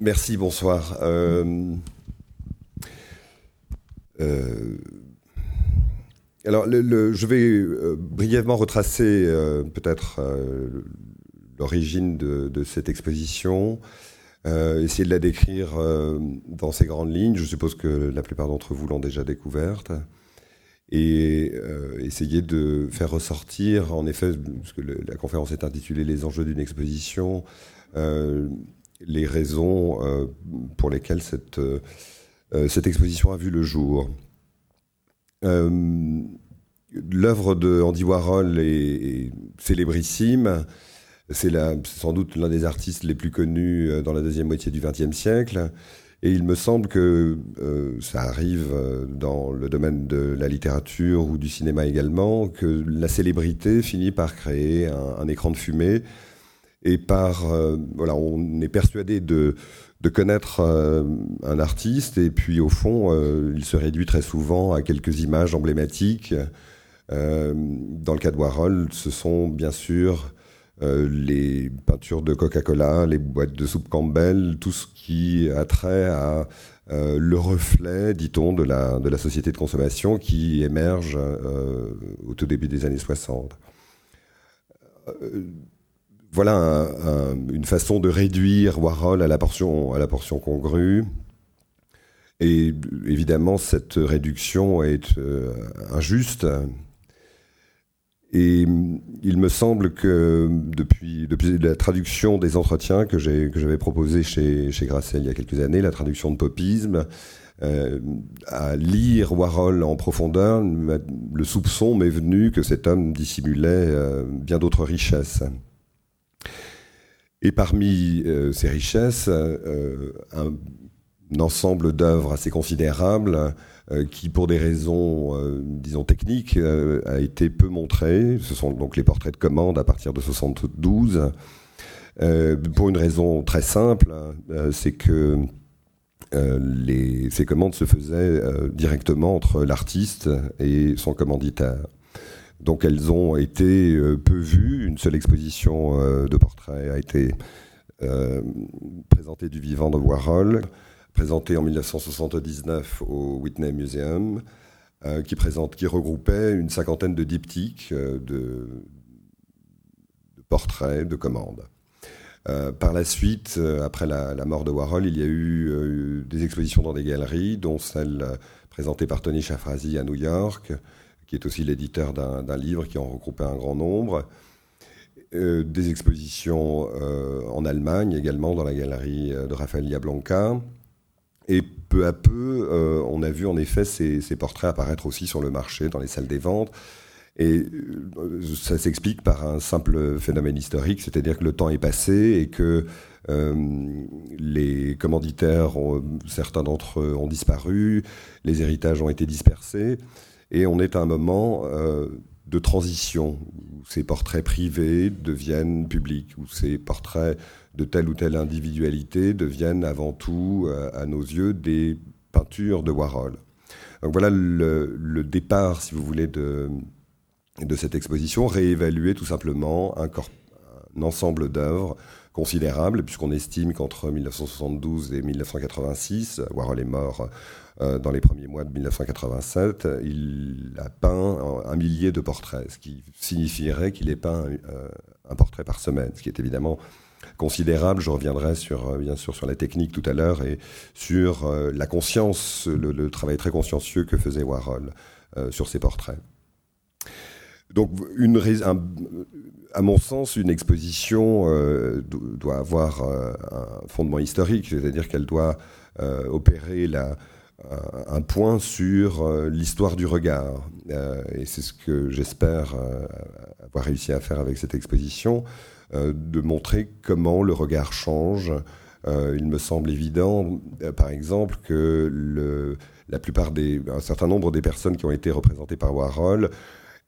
Merci, bonsoir. Euh, euh, alors, je vais brièvement retracer peut-être l'origine de, cette exposition, essayer de la décrire dans ses grandes lignes. Je suppose que la plupart d'entre vous l'ont déjà découverte et euh, essayer de faire ressortir, en effet, parce que la conférence est intitulée Les enjeux d'une exposition, euh, les raisons euh, pour lesquelles cette, cette exposition a vu le jour. L'œuvre de Andy Warhol est, célébrissime. C'est sans doute l'un des artistes les plus connus dans la deuxième moitié du XXe siècle. Et il me semble que euh, ça arrive euh, dans le domaine de la littérature ou du cinéma également, que la célébrité finit par créer un, écran de fumée et par euh, voilà, on est persuadé de, de connaître un artiste et puis au fond, il se réduit très souvent à quelques images emblématiques. dans le cas de Warhol, ce sont bien sûr euh, les peintures de Coca-Cola, les boîtes de soupe Campbell, tout ce qui a trait à euh, le reflet, dit-on, de la, de la société de consommation qui émerge euh, au tout début des années 60. Voilà une façon de réduire Warhol à la portion, congrue. Et évidemment, cette réduction est injuste et il me semble que depuis, la traduction des entretiens que j'avais proposé chez, chez Grasset il y a quelques années, la traduction de popisme, euh, à lire Warhol en profondeur, le soupçon m'est venu que cet homme dissimulait euh, bien d'autres richesses. Et parmi euh, ces richesses, un, un ensemble d'œuvres assez considérables euh, qui, pour des raisons, euh, disons, techniques, euh, a été peu montré. Ce sont donc les portraits de commande à partir de 72. pour une raison très simple, c'est que ces commandes se faisaient directement entre l'artiste et son commanditaire. Donc elles ont été peu vues. Une seule exposition de portraits a été présentée du vivant de Warhol présenté en 1979 au Whitney Museum, euh, qui, regroupait une cinquantaine de diptyques, euh, de, portraits, de commandes. Euh, par la suite, après la, mort de Warhol, il y a eu des expositions dans des galeries, dont celle présentée par Tony Shafrazi à New York, qui est aussi l'éditeur d'un livre qui en regroupait un grand nombre. des expositions en Allemagne également, dans la galerie de Rafael Blanca. Et peu à peu, euh, on a vu en effet ces, portraits apparaître aussi sur le marché, dans les salles des ventes. Et euh, ça s'explique par un simple phénomène historique, c'est-à-dire que le temps est passé et que euh, les commanditaires, certains d'entre eux ont disparu, les héritages ont été dispersés, et on est à un moment de transition où ces portraits privés deviennent publics, où ces portraits de telle ou telle individualité deviennent avant tout, euh, à nos yeux, des peintures de Warhol. Donc voilà le, départ, si vous voulez, de, cette exposition, réévaluer tout simplement un, un ensemble d'œuvres considérables, puisqu'on estime qu'entre 1972 et 1986, Warhol est mort euh, dans les premiers mois de 1987, il a peint un, millier de portraits, ce qui signifierait qu'il ait peint euh, un portrait par semaine, ce qui est évidemment considérable. Je reviendrai sur, euh, bien sûr sur la technique tout à l'heure et sur euh, la conscience, le, travail très consciencieux que faisait Warhol euh, sur ses portraits. Donc, à mon sens, une exposition doit avoir un fondement historique, c'est-à-dire qu'elle doit opérer la, un point sur l'histoire du regard. et c'est ce que j'espère avoir réussi à faire avec cette exposition. Euh, de montrer comment le regard change. Euh, il me semble évident, euh, par exemple, que la plupart des, un certain nombre des personnes qui ont été représentées par Warhol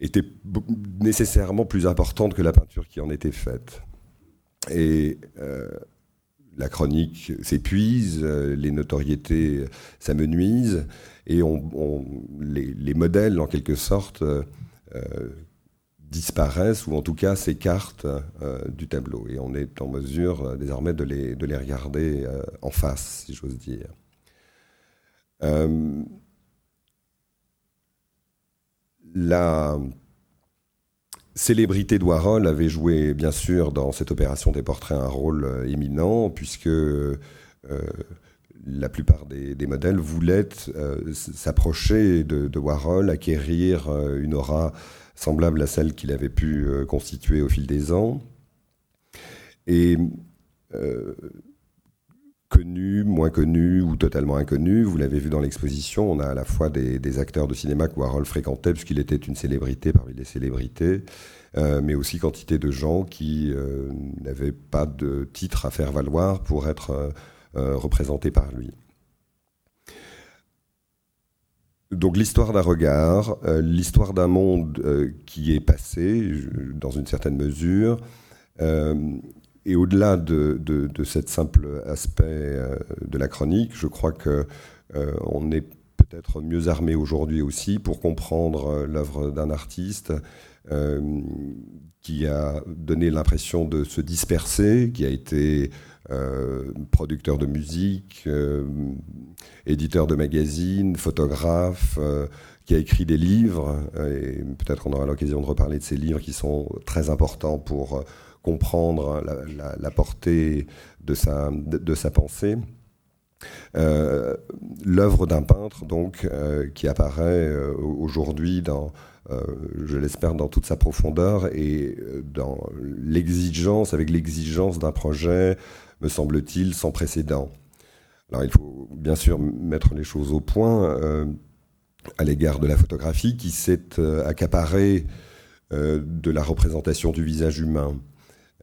étaient nécessairement plus importantes que la peinture qui en était faite. Et la chronique s'épuise, les notoriétés s'amenuisent, et les, les, modèles, en quelque sorte, disparaissent ou en tout cas s'écartent du tableau. Et on est en mesure désormais de les, de les regarder en face, si j'ose dire. la célébrité de Warhol avait joué, bien sûr, dans cette opération des portraits un rôle euh, éminent, puisque euh, la plupart des, modèles voulaient euh, s'approcher de, Warhol, acquérir une aura semblable à celle qu'il avait pu constituer au fil des ans. Et connu, moins connu ou totalement inconnu. Vous l'avez vu dans l'exposition, on a à la fois des, acteurs de cinéma que Warhol fréquentait puisqu'il était une célébrité parmi les célébrités, euh, mais aussi quantité de gens qui euh, n'avaient pas de titre à faire valoir pour être euh, représentés par lui. Donc l'histoire d'un regard, l'histoire d'un monde qui est passé dans une certaine mesure, et au-delà de, de, cet simple aspect euh, de la chronique, je crois que euh, on est peut-être mieux armé aujourd'hui aussi pour comprendre euh, l'œuvre d'un artiste qui a donné l'impression de se disperser, qui a été producteur de musique, éditeur de magazines, photographe, qui a écrit des livres, et peut-être on aura l'occasion de reparler de ces livres qui sont très importants pour comprendre la, portée de sa, de, sa pensée. Euh, l'œuvre d'un peintre, donc, euh, qui apparaît euh, aujourd'hui dans, je l'espère, dans toute sa profondeur et dans l'exigence, avec l'exigence d'un projet, me semble-t-il, sans précédent. Alors, il faut bien sûr mettre les choses au point à l'égard de la photographie qui s'est accaparée de la représentation du visage humain.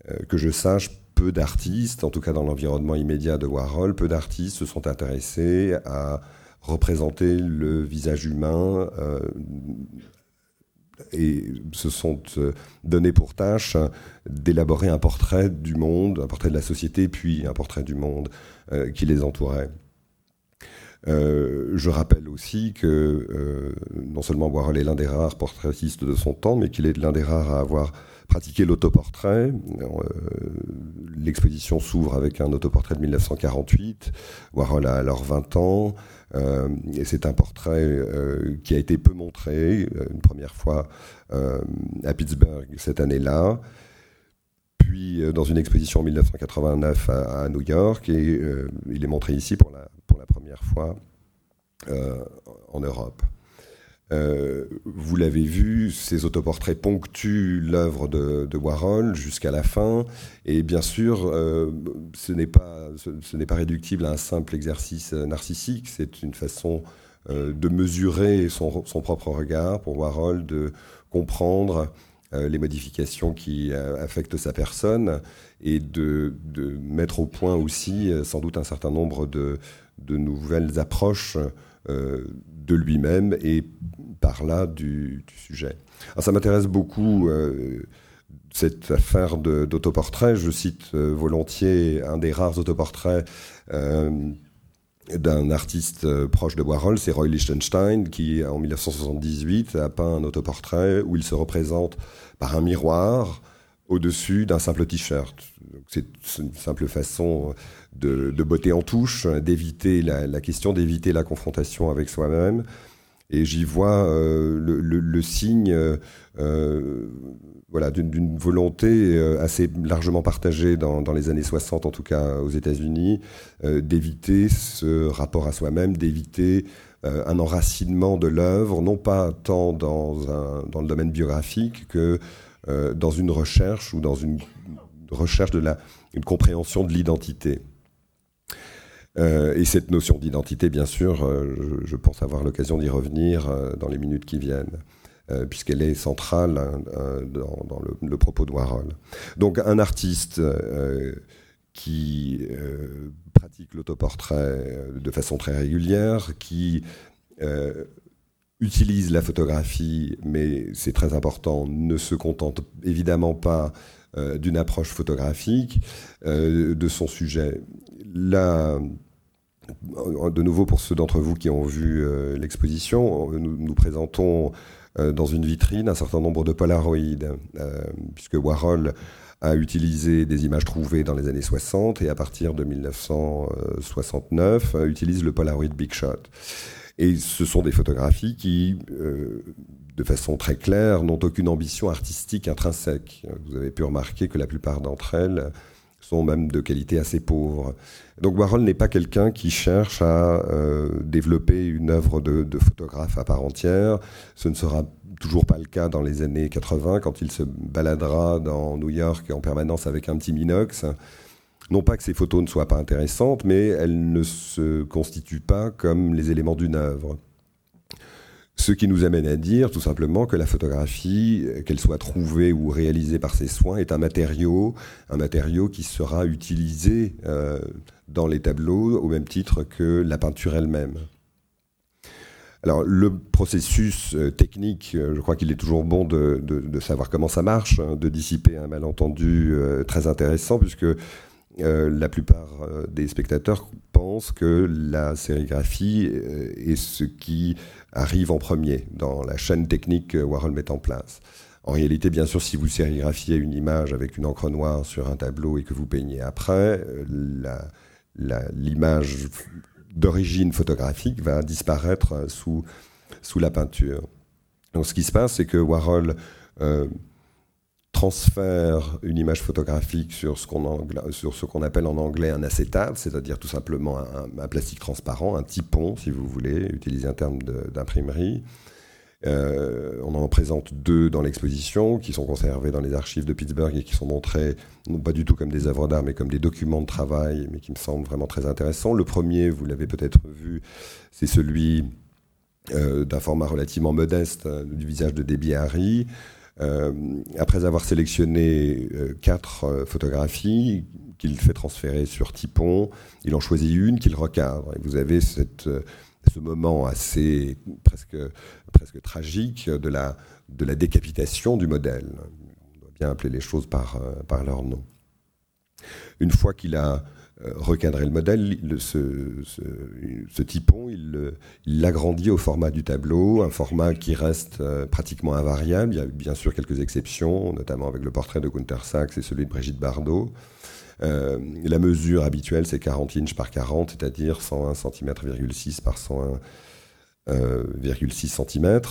Euh, que je sache, peu d'artistes, en tout cas dans l'environnement immédiat de Warhol, peu d'artistes se sont intéressés à représenter le visage humain euh, et se sont euh, donnés pour tâche d'élaborer un portrait du monde, un portrait de la société, puis un portrait du monde qui les entourait. je rappelle aussi que non seulement Warhol est l'un des rares portraitistes de son temps, mais qu'il est l'un des rares à avoir pratiquer l'autoportrait. Euh, l'exposition s'ouvre avec un autoportrait de 1948. Warhol a alors 20 ans. Euh, et c'est un portrait euh, qui a été peu montré, une première fois à Pittsburgh cette année-là, puis dans une exposition en 1989 à, New York, et il est montré ici pour la, pour la première fois en Europe. Euh, vous l'avez vu, ces autoportraits ponctuent l'œuvre de, Warhol jusqu'à la fin. Et bien sûr, euh, ce n'est pas, réductible à un simple exercice narcissique. C'est une façon euh, de mesurer son, propre regard pour Warhol, de comprendre les modifications qui affectent sa personne et de, mettre au point aussi sans doute un certain nombre de, nouvelles approches de lui-même et par là du, sujet. ça m'intéresse beaucoup euh, cette affaire d'autoportrait. Je cite euh, volontiers un des rares autoportraits euh, d'un artiste proche de Warhol, c'est Roy Lichtenstein, qui en 1978 a peint un autoportrait où il se représente par un miroir au-dessus d'un simple t-shirt. C'est une simple façon de, beauté en touche, d'éviter la, question, d'éviter la confrontation avec soi-même. Et j'y vois euh, le, signe euh, voilà, d'une volonté euh, assez largement partagée dans, les années 60, en tout cas aux États-Unis, d'éviter ce rapport à soi-même, d'éviter un enracinement de l'œuvre, non pas tant dans, un, dans le domaine biographique que dans une recherche ou dans une recherche de la, compréhension de l'identité. Euh, et cette notion d'identité, bien sûr, euh, je, pense avoir l'occasion d'y revenir euh, dans les minutes qui viennent, puisqu'elle est centrale hein, dans, le, propos de Warhol. Donc un artiste qui pratique l'autoportrait de façon très régulière, qui utilise la photographie, mais c'est très important, ne se contente évidemment pas d'une approche photographique de son sujet. Là, de nouveau, pour ceux d'entre vous qui ont vu euh, l'exposition, nous, présentons dans une vitrine un certain nombre de Polaroids, puisque Warhol a utilisé des images trouvées dans les années 60 et à partir de 1969 utilise le Polaroid Big Shot. Et ce sont des photographies qui, de façon très claire, n'ont aucune ambition artistique intrinsèque. Vous avez pu remarquer que la plupart d'entre elles sont même de qualité assez pauvre. Donc Warhol n'est pas quelqu'un qui cherche à euh, développer une œuvre de, de, photographe à part entière. Ce ne sera toujours pas le cas dans les années 80 quand il se baladera dans New York en permanence avec un petit Minox. Non pas que ces photos ne soient pas intéressantes, mais elles ne se constituent pas comme les éléments d'une œuvre. Ce qui nous amène à dire tout simplement que la photographie, qu'elle soit trouvée ou réalisée par ses soins, est un matériau, un matériau qui sera utilisé euh, dans les tableaux au même titre que la peinture elle-même. Alors le processus euh, technique, euh, je crois qu'il est toujours bon de, savoir comment ça marche, hein, de dissiper un malentendu très intéressant, puisque la plupart des spectateurs pensent que la sérigraphie est ce qui arrive en premier dans la chaîne technique que Warhol met en place. En réalité, bien sûr, si vous sérigraphiez une image avec une encre noire sur un tableau et que vous peignez après, l'image d'origine photographique va disparaître sous, la peinture. Donc ce qui se passe, c'est que Warhol euh, transfère une image photographique sur ce qu'on appelle en anglais un acétate, c'est-à-dire tout simplement un, plastique transparent, un typon, si vous voulez, utiliser un terme d'imprimerie. Euh, on en présente deux dans l'exposition qui sont conservés dans les archives de Pittsburgh et qui sont montrés non pas du tout comme des œuvres d'art mais comme des documents de travail mais qui me semblent vraiment très intéressants. Le premier, vous l'avez peut-être vu, c'est celui euh, d'un format relativement modeste euh, du visage de Debbie Harry. Euh, après avoir sélectionné euh, quatre euh, photographies qu'il fait transférer sur Typon, il en choisit une qu'il recadre. Et vous avez ce moment assez presque, presque tragique de la, de la décapitation du modèle. On doit bien appeler les choses par, par leur nom. Une fois qu'il a recadrer le modèle, ce, ce, typon, il l'agrandit au format du tableau, un format qui reste euh, pratiquement invariable. Il y a bien sûr quelques exceptions, notamment avec le portrait de Gunther Sachs et celui de Brigitte Bardot. Euh, la mesure habituelle, c'est 40 inches par 40, c'est-à-dire 101 cm,6 par 101,6 cm.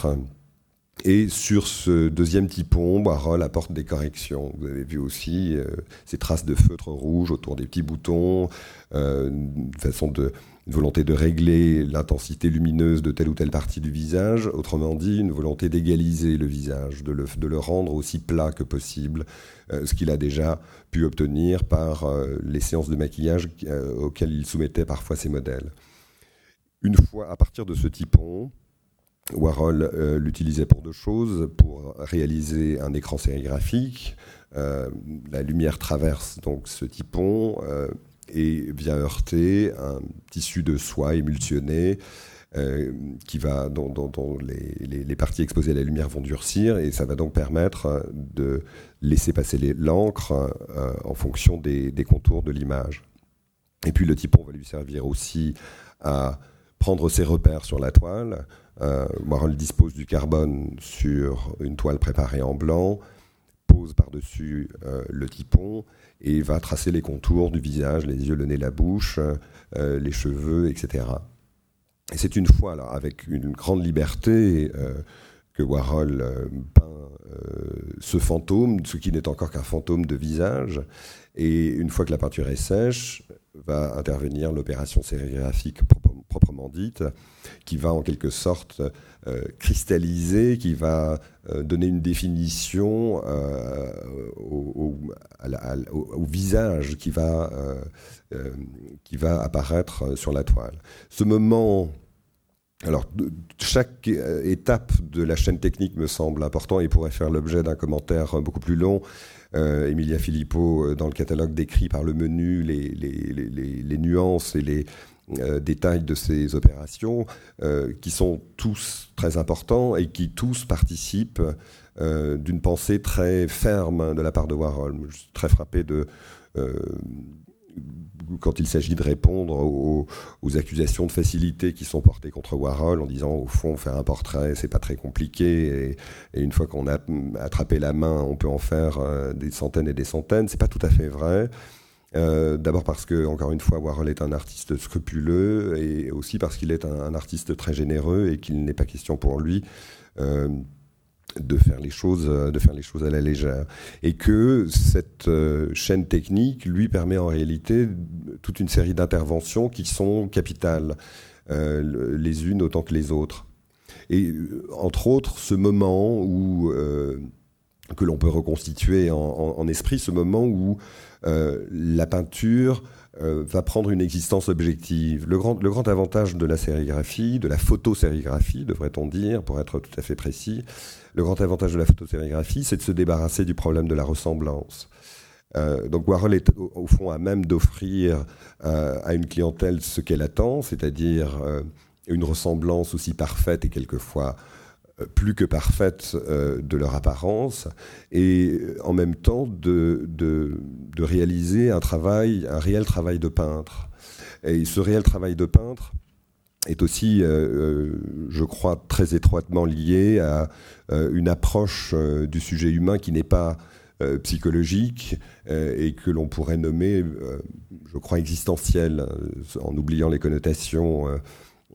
Et sur ce deuxième typon, Warhol apporte des corrections. Vous avez vu aussi euh, ces traces de feutre rouge autour des petits boutons, euh, une façon de volonté de régler l'intensité lumineuse de telle ou telle partie du visage, autrement dit une volonté d'égaliser le visage, de le, de le, rendre aussi plat que possible, euh, ce qu'il a déjà pu obtenir par les séances de maquillage auxquelles il soumettait parfois ses modèles. Une fois à partir de ce typon, Warhol euh, l'utilisait pour deux choses, pour réaliser un écran sérigraphique. Euh, la lumière traverse donc ce typon euh, et vient heurter un tissu de soie émulsionné qui va, dont, les, parties exposées à la lumière vont durcir et ça va donc permettre de laisser passer l'encre en fonction des, contours de l'image. Et puis le typon va lui servir aussi à prendre ses repères sur la toile, euh, Warhol dispose du carbone sur une toile préparée en blanc, pose par-dessus euh, le typon et va tracer les contours du visage, les yeux, le nez, la bouche, euh, les cheveux, etc. Et c'est une fois, avec une grande liberté, que Warhol peint ce fantôme, ce qui n'est encore qu'un fantôme de visage. Et une fois que la peinture est sèche, va intervenir l'opération sérigraphique proprement dite, qui va en quelque sorte euh, cristalliser, qui va euh, donner une définition euh, au, visage qui va, qui va apparaître sur la toile. Ce moment alors, chaque étape de la chaîne technique me semble important et pourrait faire l'objet d'un commentaire beaucoup plus long. Emilia Filippo, dans le catalogue décrit par le menu les, nuances et les, euh, détails de ces opérations euh, qui sont tous très importants et qui tous participent euh, d'une pensée très ferme de la part de Warhol. Je suis très frappé de quand il s'agit de répondre aux, accusations de facilité qui sont portées contre Warhol en disant au fond faire un portrait c'est pas très compliqué et, une fois qu'on a attrapé la main on peut en faire euh, des centaines et des centaines. C'est pas tout à fait vrai. Euh, D'abord parce que, encore une fois, Warhol est un artiste scrupuleux et aussi parce qu'il est un, artiste très généreux et qu'il n'est pas question pour lui euh, de faire les choses, euh, de faire les choses à la légère, et que cette euh, chaîne technique lui permet en réalité toute une série d'interventions qui sont capitales, euh, les unes autant que les autres. Et entre autres, ce moment où que l'on peut reconstituer en, en, esprit, ce moment où la peinture va prendre une existence objective. Le grand, le grand avantage de la sérigraphie, de la photosérigraphie, devrait-on dire, pour être tout à fait précis, le grand avantage de la photosérigraphie, c'est de se débarrasser du problème de la ressemblance. Euh, donc Warhol est au, fond à même d'offrir euh, à une clientèle ce qu'elle attend, c'est-à-dire euh, une ressemblance aussi parfaite et quelquefois plus que parfaite de leur apparence, et en même temps de, de, réaliser un travail, un réel travail de peintre. Et ce réel travail de peintre, est aussi, euh, euh, je crois, très étroitement lié à euh, une approche du sujet humain qui n'est pas psychologique et que l'on pourrait nommer, je crois, existentielle, en oubliant les connotations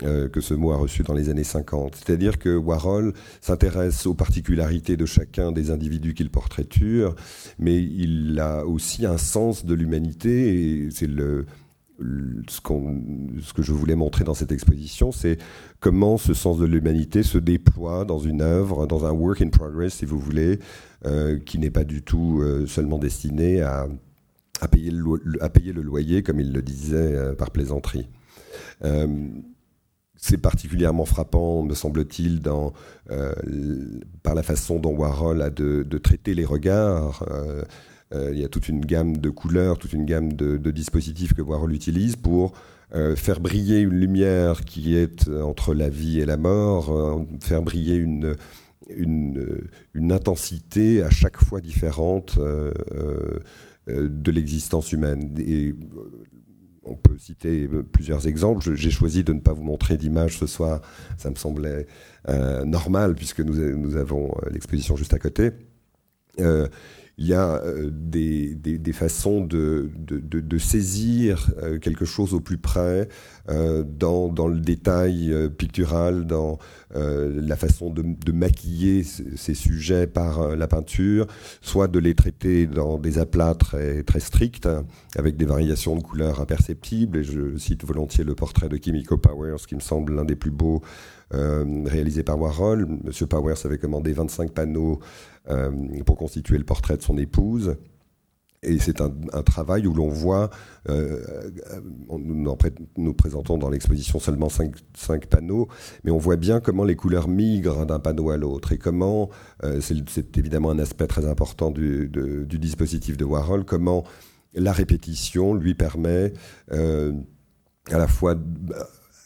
que ce mot a reçues dans les années 50. C'est-à-dire que Warhol s'intéresse aux particularités de chacun des individus qu'il portraiture, mais il a aussi un sens de l'humanité, et c'est ce, que je voulais montrer dans cette exposition, c'est comment ce sens de l'humanité se déploie dans une œuvre, dans un work in progress, si vous voulez, euh, qui n'est pas du tout euh, seulement destiné à, payer le, loyer, comme il le disait euh, par plaisanterie. C'est particulièrement frappant, me semble-t-il, par la façon dont Warhol a de, traiter les regards. Euh, il y a toute une gamme de couleurs, toute une gamme de, dispositifs que Warhol utilise pour euh, faire briller une lumière qui est entre la vie et la mort, euh, faire briller une, intensité à chaque fois différente de l'existence humaine. On peut citer plusieurs exemples. J'ai choisi de ne pas vous montrer d'image ce soir. Ça me semblait normal puisque nous, nous avons l'exposition juste à côté il y a euh, des, des, façons de, de, saisir euh, quelque chose au plus près, euh, dans, dans, le détail pictural, dans la façon de, maquiller ces sujets par la peinture, soit de les traiter dans des aplats très, très stricts, avec des variations de couleurs imperceptibles. Et je cite volontiers le portrait de Kimiko Powers, qui me semble l'un des plus beaux réalisés par Warhol. Monsieur Powers avait commandé 25 panneaux euh, pour constituer le portrait de son épouse. Et c'est un, travail où l'on voit, euh, nous, nous, présentons dans l'exposition seulement cinq, panneaux, mais on voit bien comment les couleurs migrent d'un panneau à l'autre et comment, euh, c'est évidemment un aspect très important du, dispositif de Warhol, comment la répétition lui permet à la fois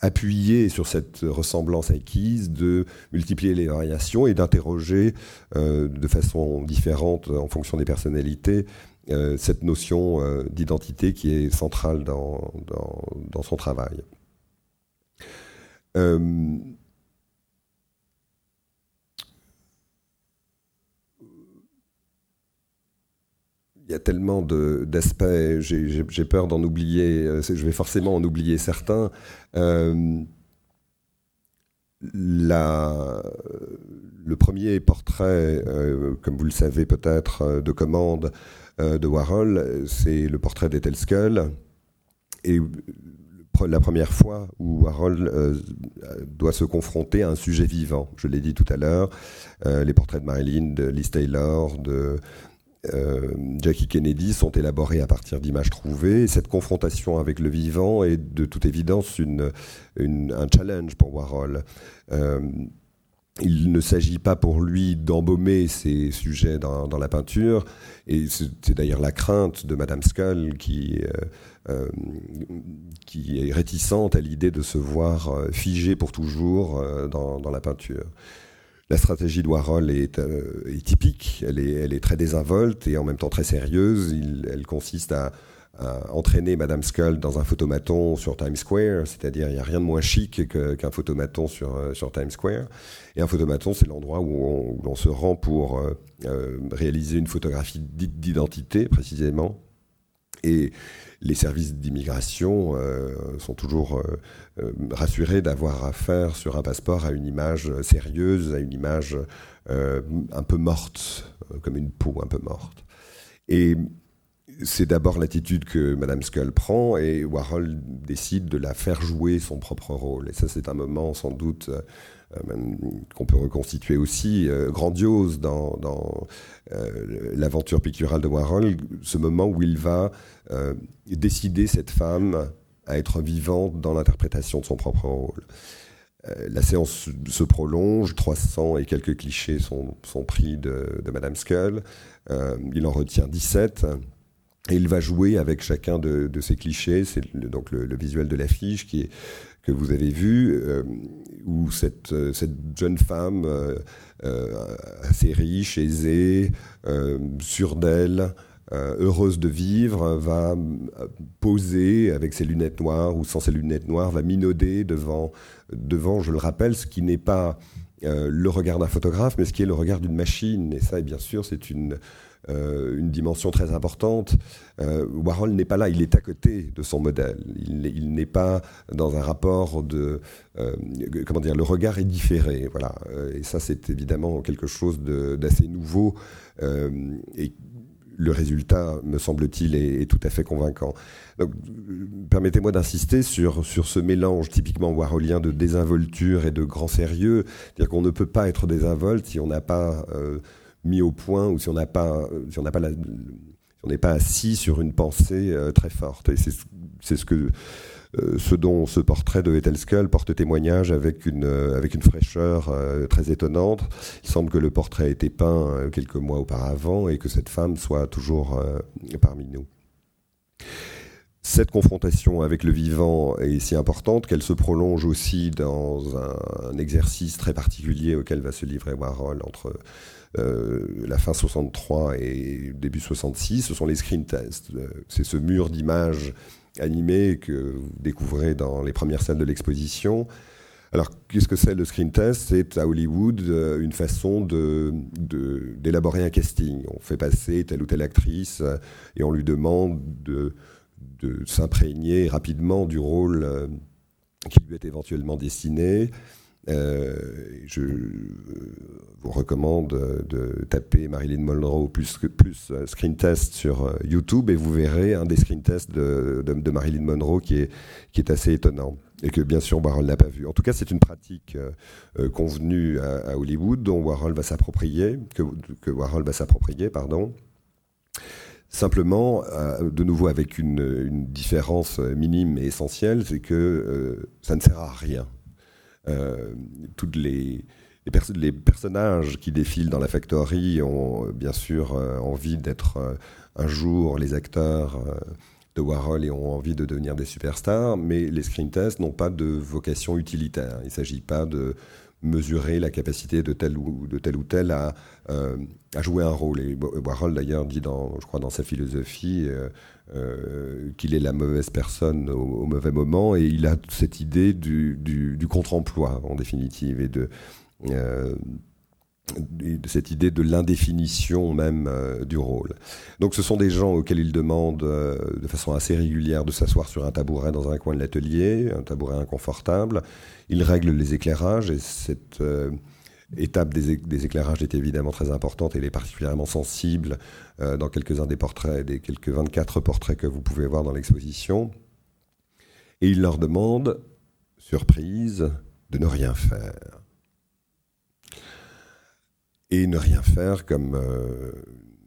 appuyer sur cette ressemblance acquise, de multiplier les variations et d'interroger euh, de façon différente en fonction des personnalités euh, cette notion euh, d'identité qui est centrale dans, dans son travail il y a tellement d'aspects, j'ai peur d'en oublier, euh, je vais forcément en oublier certains. Euh, la, le premier portrait, euh, comme vous le savez peut-être, de commande de Warhol, c'est le portrait d'Ethel Skull. Et la première fois où Warhol doit se confronter à un sujet vivant. Je l'ai dit tout à l'heure, les portraits de Marilyn, de Liz Taylor, de euh, Jackie Kennedy sont élaborés à partir d'images trouvées. cette confrontation avec le vivant est de toute évidence un challenge pour Warhol. Euh, il ne s'agit pas pour lui d'embaumer ses sujets dans, la peinture, et c'est d'ailleurs la crainte de Madame Skull qui, euh, est réticente à l'idée de se voir figé pour toujours dans la peinture. La stratégie de Warhol est, euh, typique, elle est, très désinvolte et en même temps très sérieuse. elle consiste à, entraîner Madame Skull dans un photomaton sur Times Square, c'est-à-dire il n'y a rien de moins chic qu'un photomaton sur, sur Times Square. Et un photomaton, c'est l'endroit où l'on se rend pour réaliser une photographie d'identité précisément. Et les services d'immigration euh, sont toujours euh, euh, rassurés d'avoir affaire sur un passeport à une image sérieuse, à une image un peu morte, comme une peau un peu morte. Et c'est d'abord l'attitude que Madame Skull prend et Warhol décide de la faire jouer son propre rôle. Et ça, c'est un moment sans doute qu'on peut reconstituer aussi grandiose dans, dans l'aventure picturale de Warhol, ce moment où il va euh, décider cette femme à être vivante dans l'interprétation de son propre rôle. Euh, la séance se prolonge, 300 et quelques clichés sont, pris de, de, Madame Skull. Euh, il en retient 17. Et il va jouer avec chacun de, ces clichés. C'est donc le, visuel de l'affiche que vous avez vu, où cette, cette, jeune femme assez riche, aisée, sûre d'elle, euh, heureuse de vivre, va euh, poser avec ses lunettes noires ou sans ses lunettes noires, va minauder devant, devant je le rappelle, ce qui n'est pas euh, le regard d'un photographe, mais ce qui est le regard d'une machine. Et ça, bien sûr, c'est une, une dimension très importante. Warhol n'est pas là, il est à côté de son modèle. Il, n'est pas dans un rapport de... comment dire, le regard est différé. Voilà. et ça, c'est évidemment quelque chose d'assez nouveau et le résultat, me semble-t-il, est, tout à fait convaincant. Donc, permettez-moi d'insister sur, sur ce mélange typiquement warholien de désinvolture et de grand sérieux. C'est-à-dire qu'on ne peut pas être désinvolte si on n'a pas euh, mis au point ou si on n'a pas, si on n'est pas assis sur une pensée euh, très forte. Et c'est ce que euh, ce dont ce portrait de Ethel porte témoignage avec une, euh, avec une fraîcheur euh, très étonnante. Il semble que le portrait ait été peint quelques mois auparavant et que cette femme soit toujours parmi nous. Cette confrontation avec le vivant est si importante qu'elle se prolonge aussi dans un, exercice très particulier auquel va se livrer Warhol entre la fin 63 et début 66. Ce sont les screen tests. C'est ce mur d'images animé que vous découvrez dans les premières salles de l'exposition. Alors, qu'est-ce que c'est le screen test? C'est à Hollywood euh, une façon d'élaborer un casting. On fait passer telle ou telle actrice euh, et on lui demande de, de s'imprégner rapidement du rôle euh, qui lui est éventuellement destiné. Euh, je vous recommande de taper Marilyn Monroe plus, plus euh, screen test sur euh, YouTube et vous verrez un des screen tests de, de, Marilyn Monroe qui est, qui est assez étonnant et que bien sûr Warhol n'a pas vu. En tout cas, c'est une pratique convenue à, Hollywood dont Warhol va s'approprier, que, Warhol va s'approprier, pardon. Simplement, de nouveau avec une, une, différence minime mais essentielle, c'est que ça ne sert à rien euh, toutes les, les, personnages qui défilent dans la factory ont euh, bien sûr euh, envie d'être un jour les acteurs de Warhol et ont envie de devenir des superstars, mais les screen tests n'ont pas de vocation utilitaire. Il ne s'agit pas de mesurer la capacité de tel ou de tel ou tel à, à jouer un rôle. Et Warhol d'ailleurs dit dans, je crois, dans sa philosophie euh, qu'il est la mauvaise personne au, mauvais moment, et il a cette idée du, du, contre-emploi, en définitive, et de, euh, cette idée de l'indéfinition même euh, du rôle. Donc ce sont des gens auxquels il demande de façon assez régulière de s'asseoir sur un tabouret dans un coin de l'atelier, un tabouret inconfortable. Il règle les éclairages, et cette étape des, éclairages est évidemment très importante et elle est particulièrement sensible euh, dans quelques-uns des portraits, des quelques 24 portraits que vous pouvez voir dans l'exposition. Et il leur demande, surprise, de ne rien faire. Et ne rien faire, comme euh,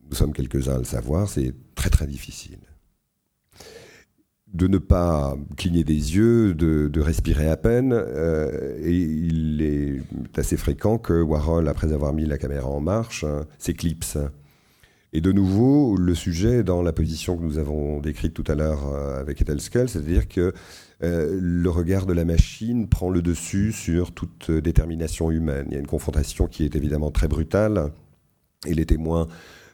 nous sommes quelques-uns à le savoir, c'est très très difficile de ne pas cligner des yeux, de, respirer à peine. Euh, et il est assez fréquent que Warhol, après avoir mis la caméra en marche, hein, s'éclipse. Et de nouveau, le sujet dans la position que nous avons décrite tout à l'heure euh, avec Ethel c'est-à-dire que euh, le regard de la machine prend le dessus sur toute détermination humaine. Il y a une confrontation qui est évidemment très brutale, et les témoins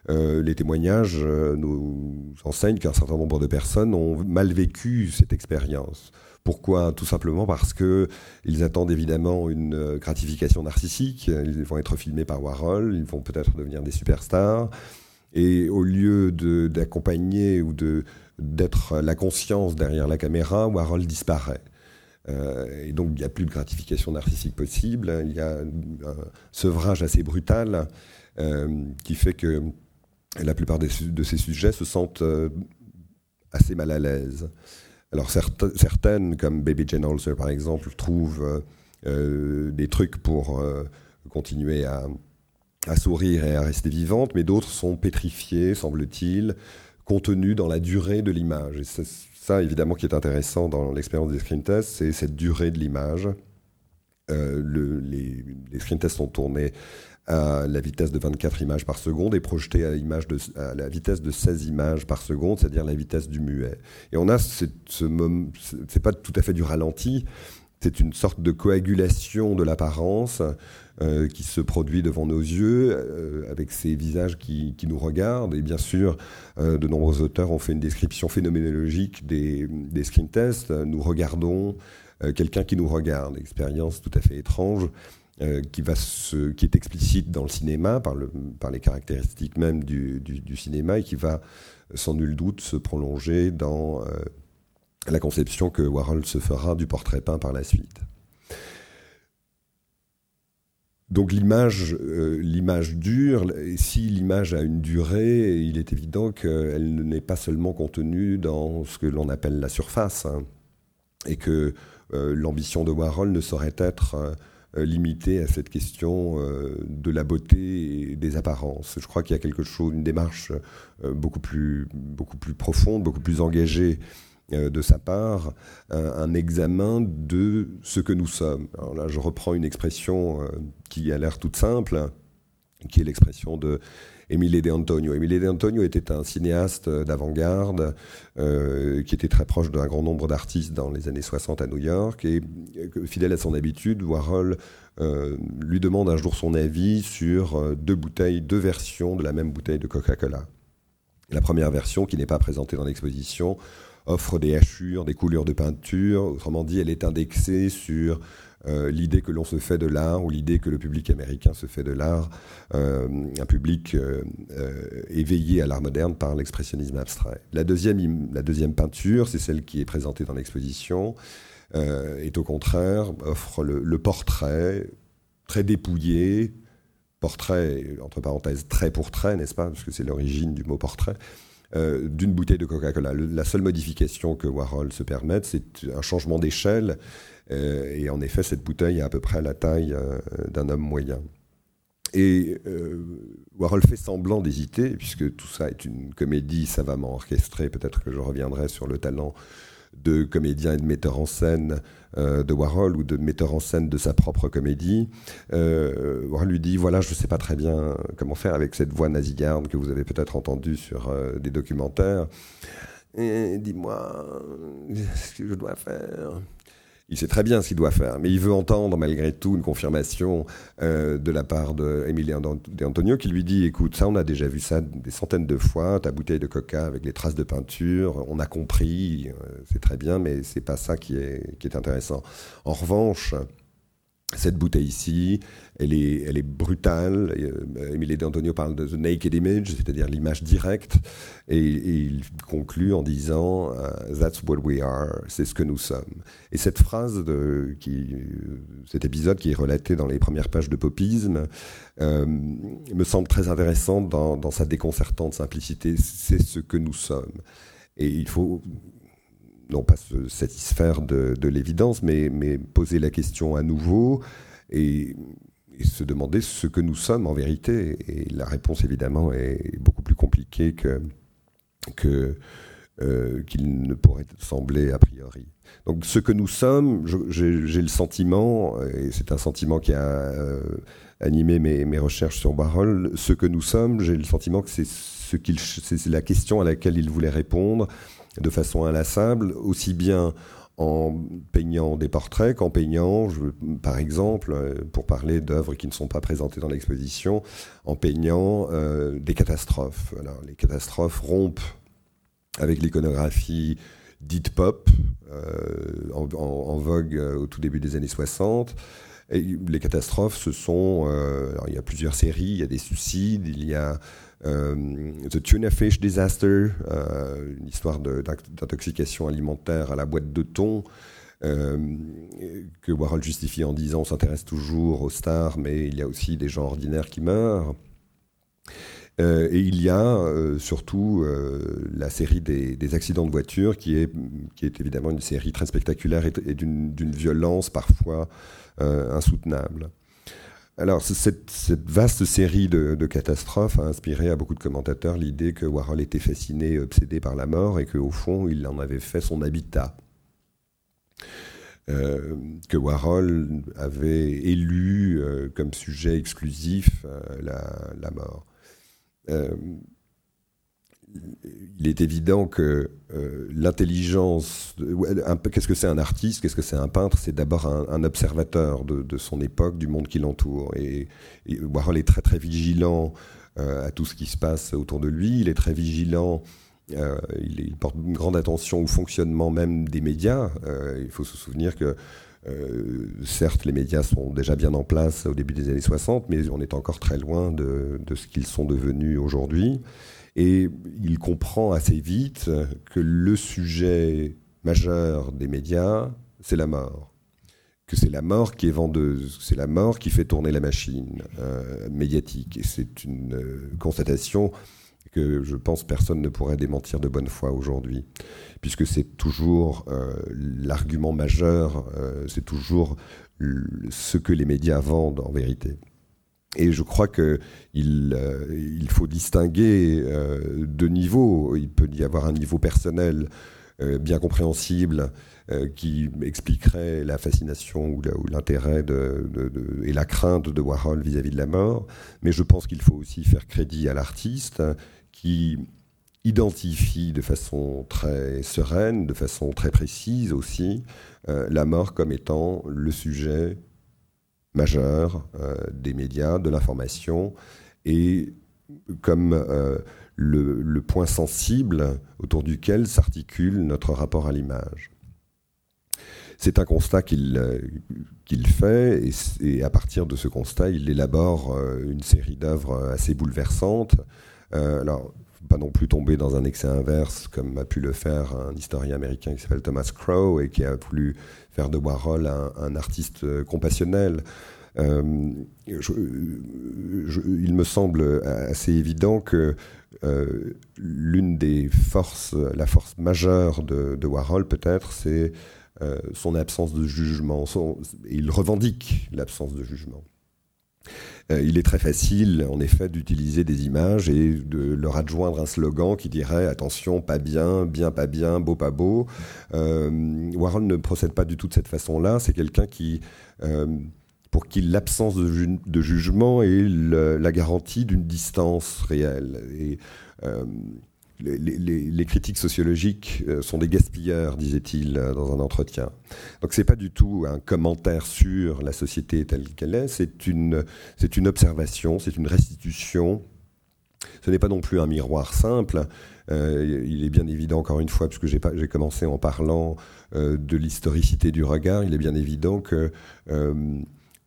les témoignages nous enseignent qu'un certain nombre de personnes ont mal vécu cette expérience. Pourquoi? Tout simplement parce que ils attendent évidemment une gratification narcissique. Ils vont être filmés par Warhol, ils vont peut-être devenir des superstars. Et au lieu d'accompagner ou d'être la conscience derrière la caméra, Warhol disparaît. Euh, et donc, il n'y a plus de gratification narcissique possible. Il y a un sevrage assez brutal euh, qui fait que la plupart de ces sujets se sentent euh, assez mal à l'aise. Alors, certaines, comme Baby Jane Holzer par exemple, trouvent des trucs pour continuer à, à sourire et à rester vivante, mais d'autres sont pétrifiées, semble-t-il, contenues dans la durée de l'image. Et c'est ça, évidemment, qui est intéressant dans l'expérience des screen tests, c'est cette durée de l'image. Euh, le, les, screen tests sont tournés à la vitesse de 24 images par seconde et projetés à, de, à la vitesse de 16 images par seconde, c'est-à-dire la vitesse du muet. Et on a ce, ce c'est pas tout à fait du ralenti, c'est une sorte de coagulation de l'apparence euh, qui se produit devant nos yeux, euh, avec ces visages qui, nous regardent. Et bien sûr, euh, de nombreux auteurs ont fait une description phénoménologique des, screen tests. Nous regardons quelqu'un qui nous regarde, expérience tout à fait étrange. qui, est explicite dans le cinéma par, le, par les caractéristiques même du, cinéma et qui va sans nul doute se prolonger dans la conception que Warhol se fera du portrait peint par la suite. Donc l'image, euh, dure. Si l'image a une durée, il est évident qu'elle n'est pas seulement contenue dans ce que l'on appelle la surface, hein, et que euh, l'ambition de Warhol ne saurait être euh, limitée à cette question de la beauté et des apparences. Je crois qu'il y a quelque chose, une démarche beaucoup plus, profonde, beaucoup plus engagée de sa part un, examen de ce que nous sommes. Alors là, je reprends une expression euh, qui a l'air toute simple, qui est l'expression de Emile De Antonio. Emile De Antonio était un cinéaste d'avant-garde euh, qui était très proche d'un grand nombre d'artistes dans les années 60 à New York et fidèle à son habitude, Warhol lui demande un jour son avis sur deux bouteilles, deux versions de la même bouteille de Coca-Cola. La première version, qui n'est pas présentée dans l'exposition, offre des hachures, des couleurs de peinture. Autrement dit, elle est indexée sur euh, l'idée que l'on se fait de l'art ou l'idée que le public américain se fait de l'art, euh, un public euh, éveillé à l'art moderne par l'expressionnisme abstrait. La deuxième, peinture, c'est celle qui est présentée dans l'exposition, est au contraire, offre le, le portrait très dépouillé, portrait, entre parenthèses, trait pour trait, n'est-ce pas? Parce que c'est l'origine du mot portrait. Euh, d'une bouteille de Coca-Cola. La seule modification que Warhol se permette, c'est un changement d'échelle. Euh, et en effet, cette bouteille a à peu près la taille euh, d'un homme moyen. Et Warhol fait semblant d'hésiter, puisque tout ça est une comédie savamment orchestrée. Peut-être que je reviendrai sur le talent de comédien et de metteur en scène euh, de Warhol ou de metteur en scène de sa propre comédie. Euh, lui dit voilà, je ne sais pas très bien comment faire avec cette voix nasillarde que vous avez peut-être entendue sur euh, des documentaires. Dis-moi ce que je dois faire? Il sait très bien ce qu'il doit faire, mais il veut entendre malgré tout une confirmation euh, de la part d'Emilien D'Antonio qui lui dit écoute, ça on a déjà vu ça des centaines de fois, ta bouteille de coca avec les traces de peinture, on a compris, euh, c'est très bien, mais c'est pas ça qui est, qui est intéressant. En revanche, cette bouteille ici, elle est, elle est brutale. Euh, Emile D'Antonio parle de the naked image, c'est-à-dire l'image directe, et, il conclut en disant uh, That's what we are, c'est ce que nous sommes. Et cette phrase, de, qui, cet épisode qui est relaté dans les premières pages de Popisme, euh, me semble très intéressant dans, dans sa déconcertante simplicité. C'est ce que nous sommes. Et il faut non pas se satisfaire de, de l'évidence, mais, mais, poser la question à nouveau et, se demander ce que nous sommes en vérité. Et la réponse, évidemment, est beaucoup plus compliquée que, que euh, qu'il ne pourrait sembler a priori. Donc ce que nous sommes, j'ai le sentiment, et c'est un sentiment qui a euh, animé mes, mes, recherches sur Barol, ce que nous sommes, j'ai le sentiment que c'est ce c'est la question à laquelle il voulait répondre de façon inlassable, aussi bien en peignant des portraits qu'en peignant, par exemple, pour parler d'œuvres qui ne sont pas présentées dans l'exposition, en peignant des catastrophes. Les catastrophes rompent avec l'iconographie dite pop, en, vogue au tout début des années 60. Et les catastrophes, ce sont. il y a plusieurs séries, il y a des suicides, il y a euh, The Tuna Fish Disaster, euh, une histoire d'intoxication alimentaire à la boîte de thon. Euh, que Warhol justifie en disant on s'intéresse toujours aux stars, mais il y a aussi des gens ordinaires qui meurent. et il y a surtout la série des, accidents de voiture, qui est, qui est évidemment une série très spectaculaire et, d'une violence parfois insoutenable. Alors, cette, vaste série de, catastrophes a inspiré à beaucoup de commentateurs l'idée que Warhol était fasciné, obsédé par la mort, et qu'au fond, il en avait fait son habitat. Euh, que Warhol avait élu euh, comme sujet exclusif euh, la, mort il est évident que euh, l'intelligence, qu'est-ce que c'est un artiste, qu'est-ce que c'est un peintre, c'est d'abord un, observateur de, son époque, du monde qui l'entoure. Et, Warhol est très très vigilant euh, à tout ce qui se passe autour de lui, il est très vigilant, euh, il, porte une grande attention au fonctionnement même des médias. il faut se souvenir que certes, les médias sont déjà bien en place au début des années 60, mais on est encore très loin de, de ce qu'ils sont devenus aujourd'hui. Et il comprend assez vite que le sujet majeur des médias, c'est la mort. Que c'est la mort qui est vendeuse, c'est la mort qui fait tourner la machine euh, médiatique. Et c'est une euh, constatation que je pense personne ne pourrait démentir de bonne foi aujourd'hui, puisque c'est toujours euh, l'argument majeur, c'est toujours ce que les médias vendent en vérité. Et je crois qu'il euh, il faut distinguer euh, deux niveaux. Il peut y avoir un niveau personnel euh, bien compréhensible qui expliquerait la fascination ou l'intérêt et la crainte de Warhol vis-à-vis de la mort. Mais je pense qu'il faut aussi faire crédit à l'artiste qui identifie de façon très sereine, de façon très précise aussi, la mort comme étant le sujet majeur euh, des médias, de l'information, et comme euh, le, point sensible autour duquel s'articule notre rapport à l'image. C'est un constat qu'il euh, fait, et, à partir de ce constat, il élabore une série d'œuvres assez bouleversantes. alors, pas non plus tomber dans un excès inverse comme a pu le faire un historien américain qui s'appelle Thomas Crow et qui a voulu faire de Warhol un, artiste compassionnel. Euh, il me semble assez évident que euh, l'une des forces, la force majeure de, Warhol peut-être, c'est euh, son absence de jugement. il revendique l'absence de jugement. Euh, il est très facile, en effet, d'utiliser des images et de leur adjoindre un slogan qui dirait attention, pas bien, bien, pas bien, beau, pas beau. Warhol ne procède pas du tout de cette façon-là. C'est quelqu'un qui pour qui l'absence de, jugement est la garantie d'une distance réelle. Et, les, critiques sociologiques euh, sont des gaspilleurs, disait-il euh, dans un entretien. Donc c'est pas du tout un commentaire sur la société telle qu'elle est, c'est une, une observation, c'est une restitution. Ce n'est pas non plus un miroir simple. Euh, il est bien évident, encore une fois, puisque j'ai commencé en parlant de l'historicité du regard, il est bien évident que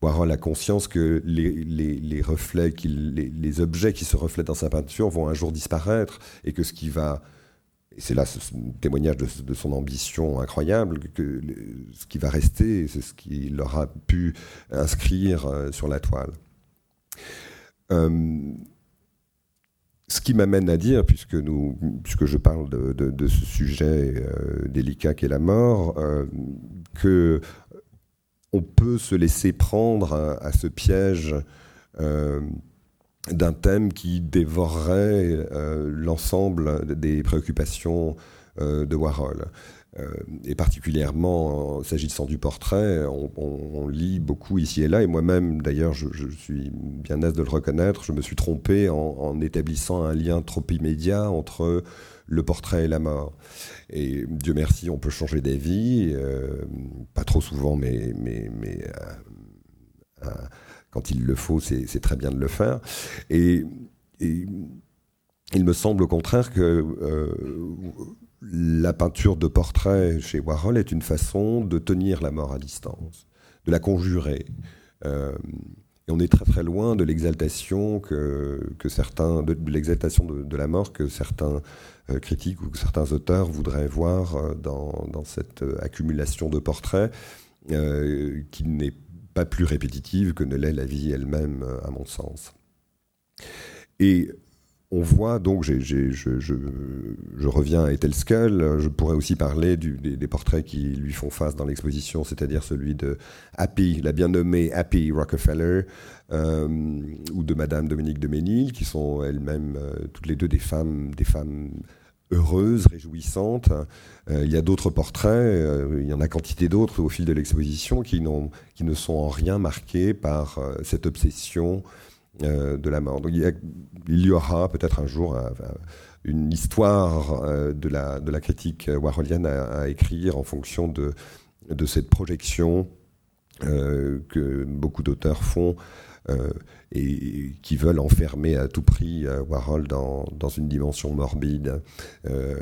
Warhol a conscience que les, reflets, les, objets qui se reflètent dans sa peinture vont un jour disparaître et que ce qui va, et c'est là ce, témoignage de, son ambition incroyable, que ce qui va rester, c'est ce qu'il aura pu inscrire euh, sur la toile. Euh, ce qui m'amène à dire, puisque, nous, puisque je parle de, ce sujet euh, délicat qu'est la mort, que on peut se laisser prendre à, ce piège euh, d'un thème qui dévorerait euh, l'ensemble des préoccupations euh, de Warhol. et particulièrement s'agissant du portrait, on, lit beaucoup ici et là, et moi-même, d'ailleurs, je, suis bien aise de le reconnaître, je me suis trompé en, établissant un lien trop immédiat entre le portrait et la mort. Et Dieu merci, on peut changer d'avis, pas trop souvent, mais, mais, mais quand il le faut, c'est très bien de le faire. Et, il me semble au contraire que euh, la peinture de portrait chez Warhol est une façon de tenir la mort à distance, de la conjurer. Euh, et on est très très loin de l'exaltation que, certains, de, l'exaltation de, la mort que certains euh, critiques ou que certains auteurs voudraient voir dans, dans cette accumulation de portraits, qui n'est pas plus répétitive que ne l'est la vie elle-même, euh, à mon sens. Et on voit donc, je, reviens à Skull, je pourrais aussi parler des, portraits qui lui font face dans l'exposition, c'est-à-dire celui de Happy, la bien nommée Happy Rockefeller, euh, ou de Madame Dominique de Ménil, qui sont elles-mêmes euh, toutes les deux des femmes, des femmes heureuse, réjouissante. Euh, il y a d'autres portraits, il y en a quantité d'autres au fil de l'exposition qui, qui ne sont en rien marqués par cette obsession de la mort. Donc il y, aura peut-être un jour une histoire de, la, de la critique warholienne à, écrire en fonction de, de cette projection que beaucoup d'auteurs font euh, et qui veulent enfermer à tout prix euh, Warhol dans, dans une dimension morbide. Euh,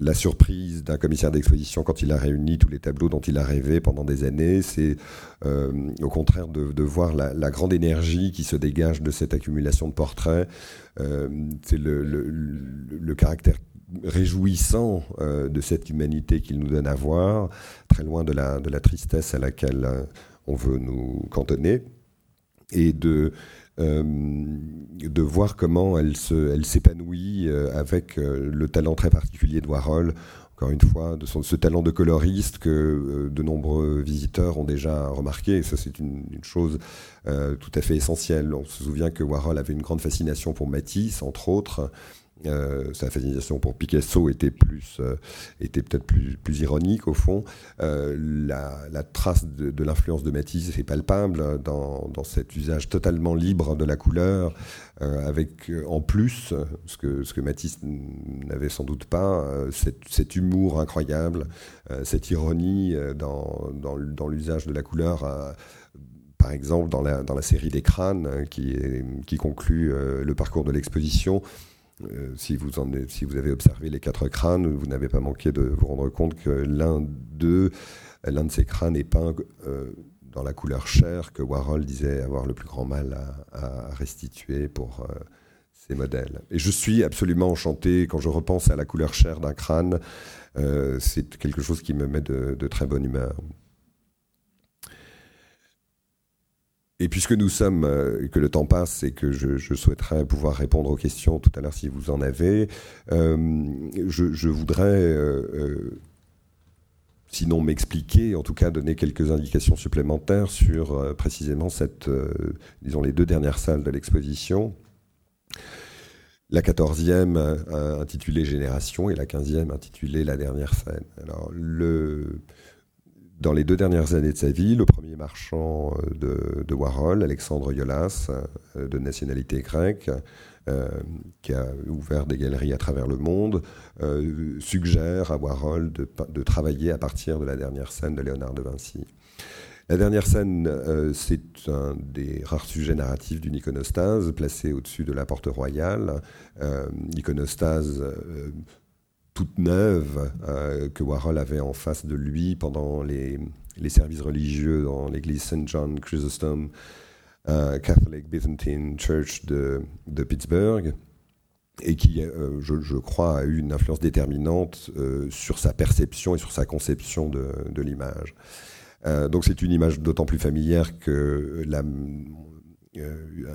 la surprise d'un commissaire d'exposition quand il a réuni tous les tableaux dont il a rêvé pendant des années, c'est au contraire de, voir la, grande énergie qui se dégage de cette accumulation de portraits. c'est le, caractère réjouissant de cette humanité qu'il nous donne à voir, très loin de la, de la tristesse à laquelle on veut nous cantonner et de, euh, de voir comment elle, se, elle s'épanouit euh, avec euh, le talent très particulier de Warhol, encore une fois, de son, ce talent de coloriste que de nombreux visiteurs ont déjà remarqué. Et ça, c'est une, une chose tout à fait essentielle. On se souvient que Warhol avait une grande fascination pour Matisse, entre autres. Euh, sa fascination pour Picasso était plus, euh, était peut-être plus, ironique au fond. Euh, la, trace de, l'influence de Matisse est palpable dans, dans, cet usage totalement libre de la couleur, avec en plus ce que, Matisse n'avait sans doute pas, cet, humour incroyable, cette ironie dans, l'usage de la couleur par exemple dans la, série des crânes qui, qui conclut le parcours de l'exposition, euh, si, vous avez observé les quatre crânes, vous n'avez pas manqué de vous rendre compte que l'un l'un de ces crânes est peint euh, dans la couleur chair que Warhol disait avoir le plus grand mal à, restituer pour euh, ses modèles. Et je suis absolument enchanté quand je repense à la couleur chair d'un crâne. c'est quelque chose qui me met de très bonne humeur. Et puisque nous sommes, euh, que le temps passe et que je, souhaiterais pouvoir répondre aux questions tout à l'heure si vous en avez, euh, je, voudrais, euh, sinon m'expliquer, en tout cas donner quelques indications supplémentaires sur précisément cette, disons les deux dernières salles de l'exposition. La quatorzième intitulée Génération et la quinzième intitulée La dernière scène. Alors le dans les deux dernières années de sa vie, le premier marchand euh, de, Warhol, Alexandre Iolas, euh, de nationalité grecque, euh, qui a ouvert des galeries à travers le monde, suggère à Warhol de, travailler à partir de la dernière scène de Léonard de Vinci. La dernière scène, c'est un des rares sujets narratifs d'une iconostase placée au-dessus de la porte royale. iconostase toute neuve euh, que Warhol avait en face de lui pendant les, services religieux dans l'église St. John Chrysostom euh, Catholic Byzantine Church de, Pittsburgh et qui, euh, je, crois, a eu une influence déterminante sur sa perception et sur sa conception de, de l'image. donc c'est une image d'autant plus familière que la,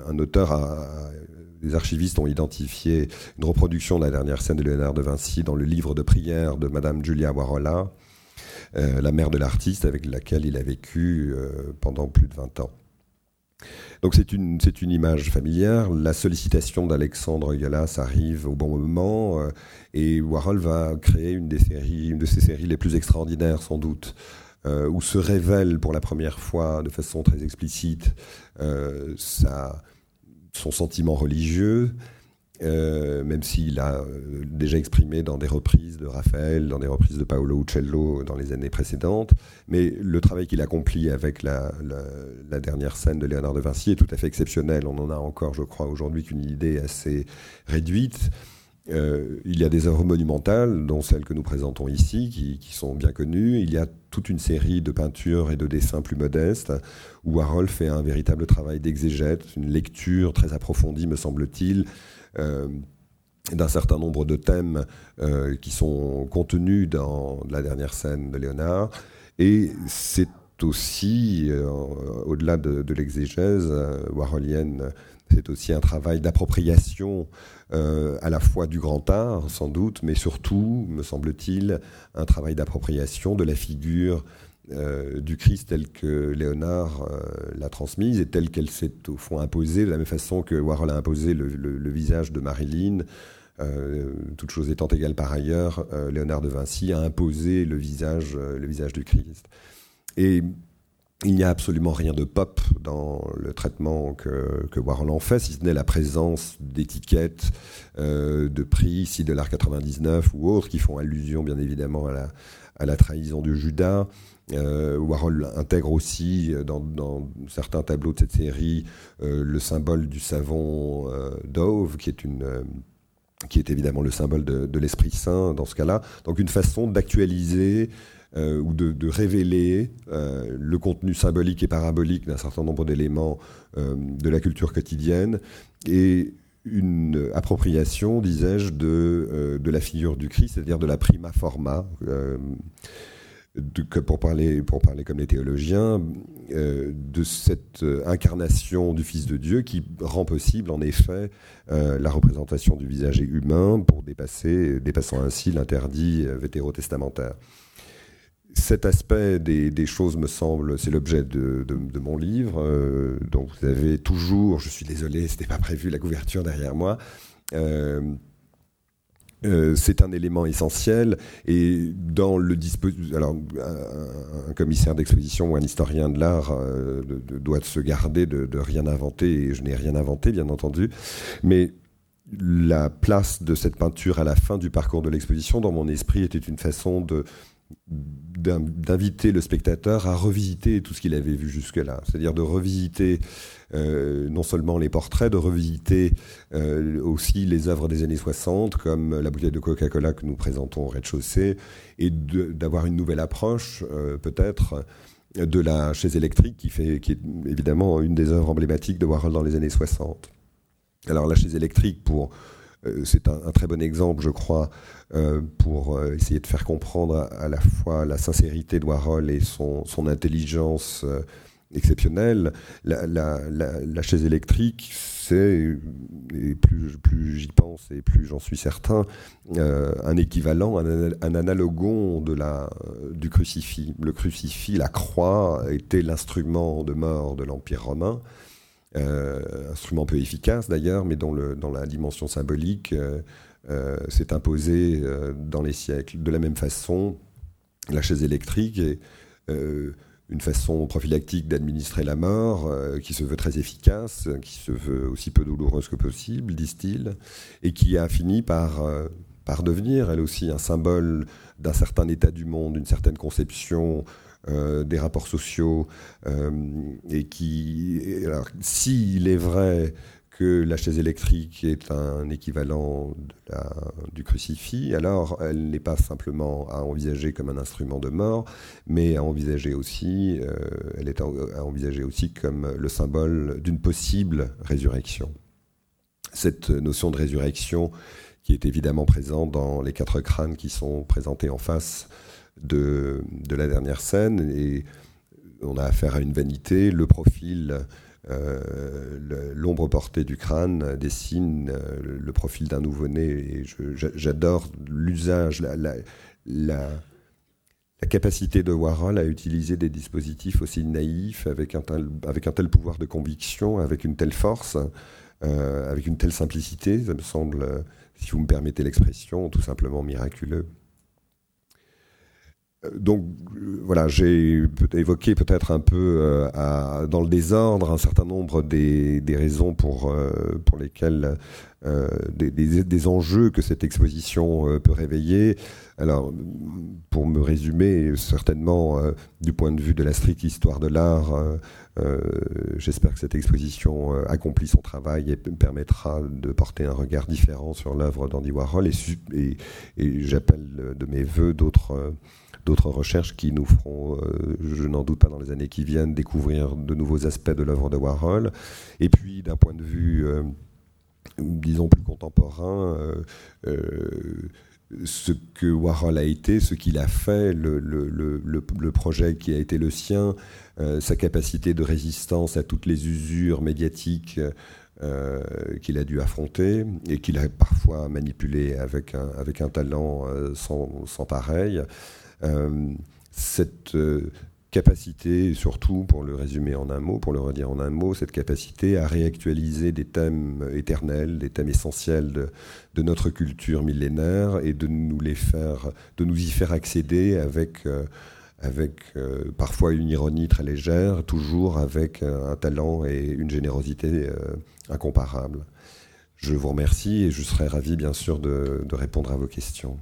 un auteur a, les archivistes ont identifié une reproduction de la dernière scène de Léonard de Vinci dans le livre de prière de Madame Julia Warola, euh, la mère de l'artiste avec laquelle il a vécu euh, pendant plus de 20 ans. Donc c'est une, c'est une image familière. La sollicitation d'Alexandre Galas arrive au bon moment euh, et Warhol va créer une, des séries, une de ses séries les plus extraordinaires sans doute. Où se révèle pour la première fois de façon très explicite sa, son sentiment religieux, euh, même s'il a euh, déjà exprimé dans des reprises de Raphaël, dans des reprises de Paolo Uccello dans les années précédentes. Mais le travail qu'il accomplit avec la, dernière scène de Léonard de Vinci est tout à fait exceptionnel. On en a encore, je crois, aujourd'hui qu'une idée assez réduite. Euh, il y a des œuvres monumentales, dont celles que nous présentons ici, qui, sont bien connues. Il y a toute une série de peintures et de dessins plus modestes, où Warhol fait un véritable travail d'exégète, une lecture très approfondie, me semble-t-il, euh, d'un certain nombre de thèmes euh, qui sont contenus dans la dernière scène de Léonard. Et c'est aussi, au-delà de, de l'exégèse warholienne, c'est aussi un travail d'appropriation euh, à la fois du grand art, sans doute, mais surtout, me semble-t-il, un travail d'appropriation de la figure euh, du Christ tel que Léonard euh, l'a transmise et telle qu'elle s'est au fond imposée, de la même façon que Warhol a imposé le, visage de Marilyn. Euh, toute chose étant égale par ailleurs, Léonard de Vinci a imposé le visage, le visage du Christ. Il n'y a absolument rien de pop dans le traitement que, que Warhol en fait, si ce n'est la présence d'étiquettes, de prix, 6 99 ou autres, qui font allusion bien évidemment à la, à la trahison de Judas, euh, Warhol intègre aussi euh, dans, certains tableaux de cette série euh, le symbole du savon Dove, qui est une qui est évidemment le symbole de, l'Esprit Saint dans ce cas-là. Donc une façon d'actualiser ou de, révéler le contenu symbolique et parabolique d'un certain nombre d'éléments de la culture quotidienne et une appropriation, disais-je, de, de la figure du Christ, c'est-à-dire de la prima forma pour, parler, pour parler comme les théologiens, euh, de cette euh, incarnation du Fils de Dieu qui rend possible en effet euh, la représentation du visage humain pour dépasser, dépassant ainsi l'interdit vétérotestamentaire. Cet aspect des, choses me semble, c'est l'objet de, mon livre, dont vous avez toujours, je suis désolé, c'était pas prévu la couverture derrière moi, euh, c'est un élément essentiel. Et dans le alors un, commissaire d'exposition ou un historien de l'art euh, doit se garder de, rien inventer et je n'ai rien inventé bien entendu, mais la place de cette peinture à la fin du parcours de l'exposition dans mon esprit était une façon de d'inviter le spectateur à revisiter tout ce qu'il avait vu jusque-là, c'est-à-dire de revisiter euh, non seulement les portraits, de revisiter euh, aussi les œuvres des années 60, comme la bouteille de Coca-Cola que nous présentons au rez-de-chaussée, et d'avoir une nouvelle approche, euh, peut-être, de la chaise électrique, qui, fait, qui est évidemment une des œuvres emblématiques de Warhol dans les années 60. Alors la chaise électrique, pour c'est un, très bon exemple, je crois, pour essayer de faire comprendre à, la fois la sincérité de Warhol et son, intelligence exceptionnelle. La, chaise électrique, c'est, et plus, j'y pense et plus j'en suis certain, euh, un équivalent, un, analogon de du crucifix. Le crucifix, la croix, était l'instrument de mort de l'Empire romain. Euh, instrument peu efficace d'ailleurs, mais dont, le, dans la dimension symbolique euh, s'est imposé dans les siècles. De la même façon, la chaise électrique est une façon prophylactique d'administrer la mort euh, qui se veut très efficace, qui se veut aussi peu douloureuse que possible, disent-ils, et qui a fini par, euh, par devenir, elle aussi, un symbole d'un certain état du monde, d'une certaine conception euh, des rapports sociaux, et qui, alors, s'il est vrai que la chaise électrique est un équivalent du crucifix, alors elle n'est pas simplement à envisager comme un instrument de mort, mais à envisager aussi, euh, elle est à, envisager aussi comme le symbole d'une possible résurrection. Cette notion de résurrection qui est évidemment présente dans les quatre crânes qui sont présentés en face de, la dernière scène, et on a affaire à une vanité, le profil euh, l'ombre portée du crâne dessine euh, le profil d'un nouveau-né et j'adore l'usage, la, la capacité de Warhol à utiliser des dispositifs aussi naïfs, avec un tel, avec un tel pouvoir de conviction, avec une telle force, euh, avec une telle simplicité, ça me semble, si vous me permettez l'expression, tout simplement miraculeux. Donc voilà, j'ai évoqué peut-être un peu euh, dans le désordre un certain nombre des, raisons pour, euh, pour lesquelles euh, des, enjeux que cette exposition peut réveiller. Alors, pour me résumer, certainement du point de vue de la stricte histoire de l'art, j'espère que cette exposition accomplit son travail et permettra de porter un regard différent sur l'œuvre d'Andy Warhol et, et j'appelle de mes voeux d'autres d'autres recherches qui nous feront, euh, je n'en doute pas dans les années qui viennent, découvrir de nouveaux aspects de l'œuvre de Warhol. Et puis, d'un point de vue, euh, disons, plus contemporain, euh, ce que Warhol a été, ce qu'il a fait, le, projet qui a été le sien, sa capacité de résistance à toutes les usures médiatiques qu'il a dû affronter et qu'il a parfois manipulé avec un, talent sans pareil. Euh, cette euh, capacité, surtout pour le résumer en un mot, pour le redire en un mot, cette capacité à réactualiser des thèmes éternels, des thèmes essentiels de, notre culture millénaire et de nous les faire, de nous y faire accéder avec, euh, avec parfois une ironie très légère, toujours avec un talent et une générosité incomparables. Je vous remercie et je serai ravi bien sûr de répondre à vos questions.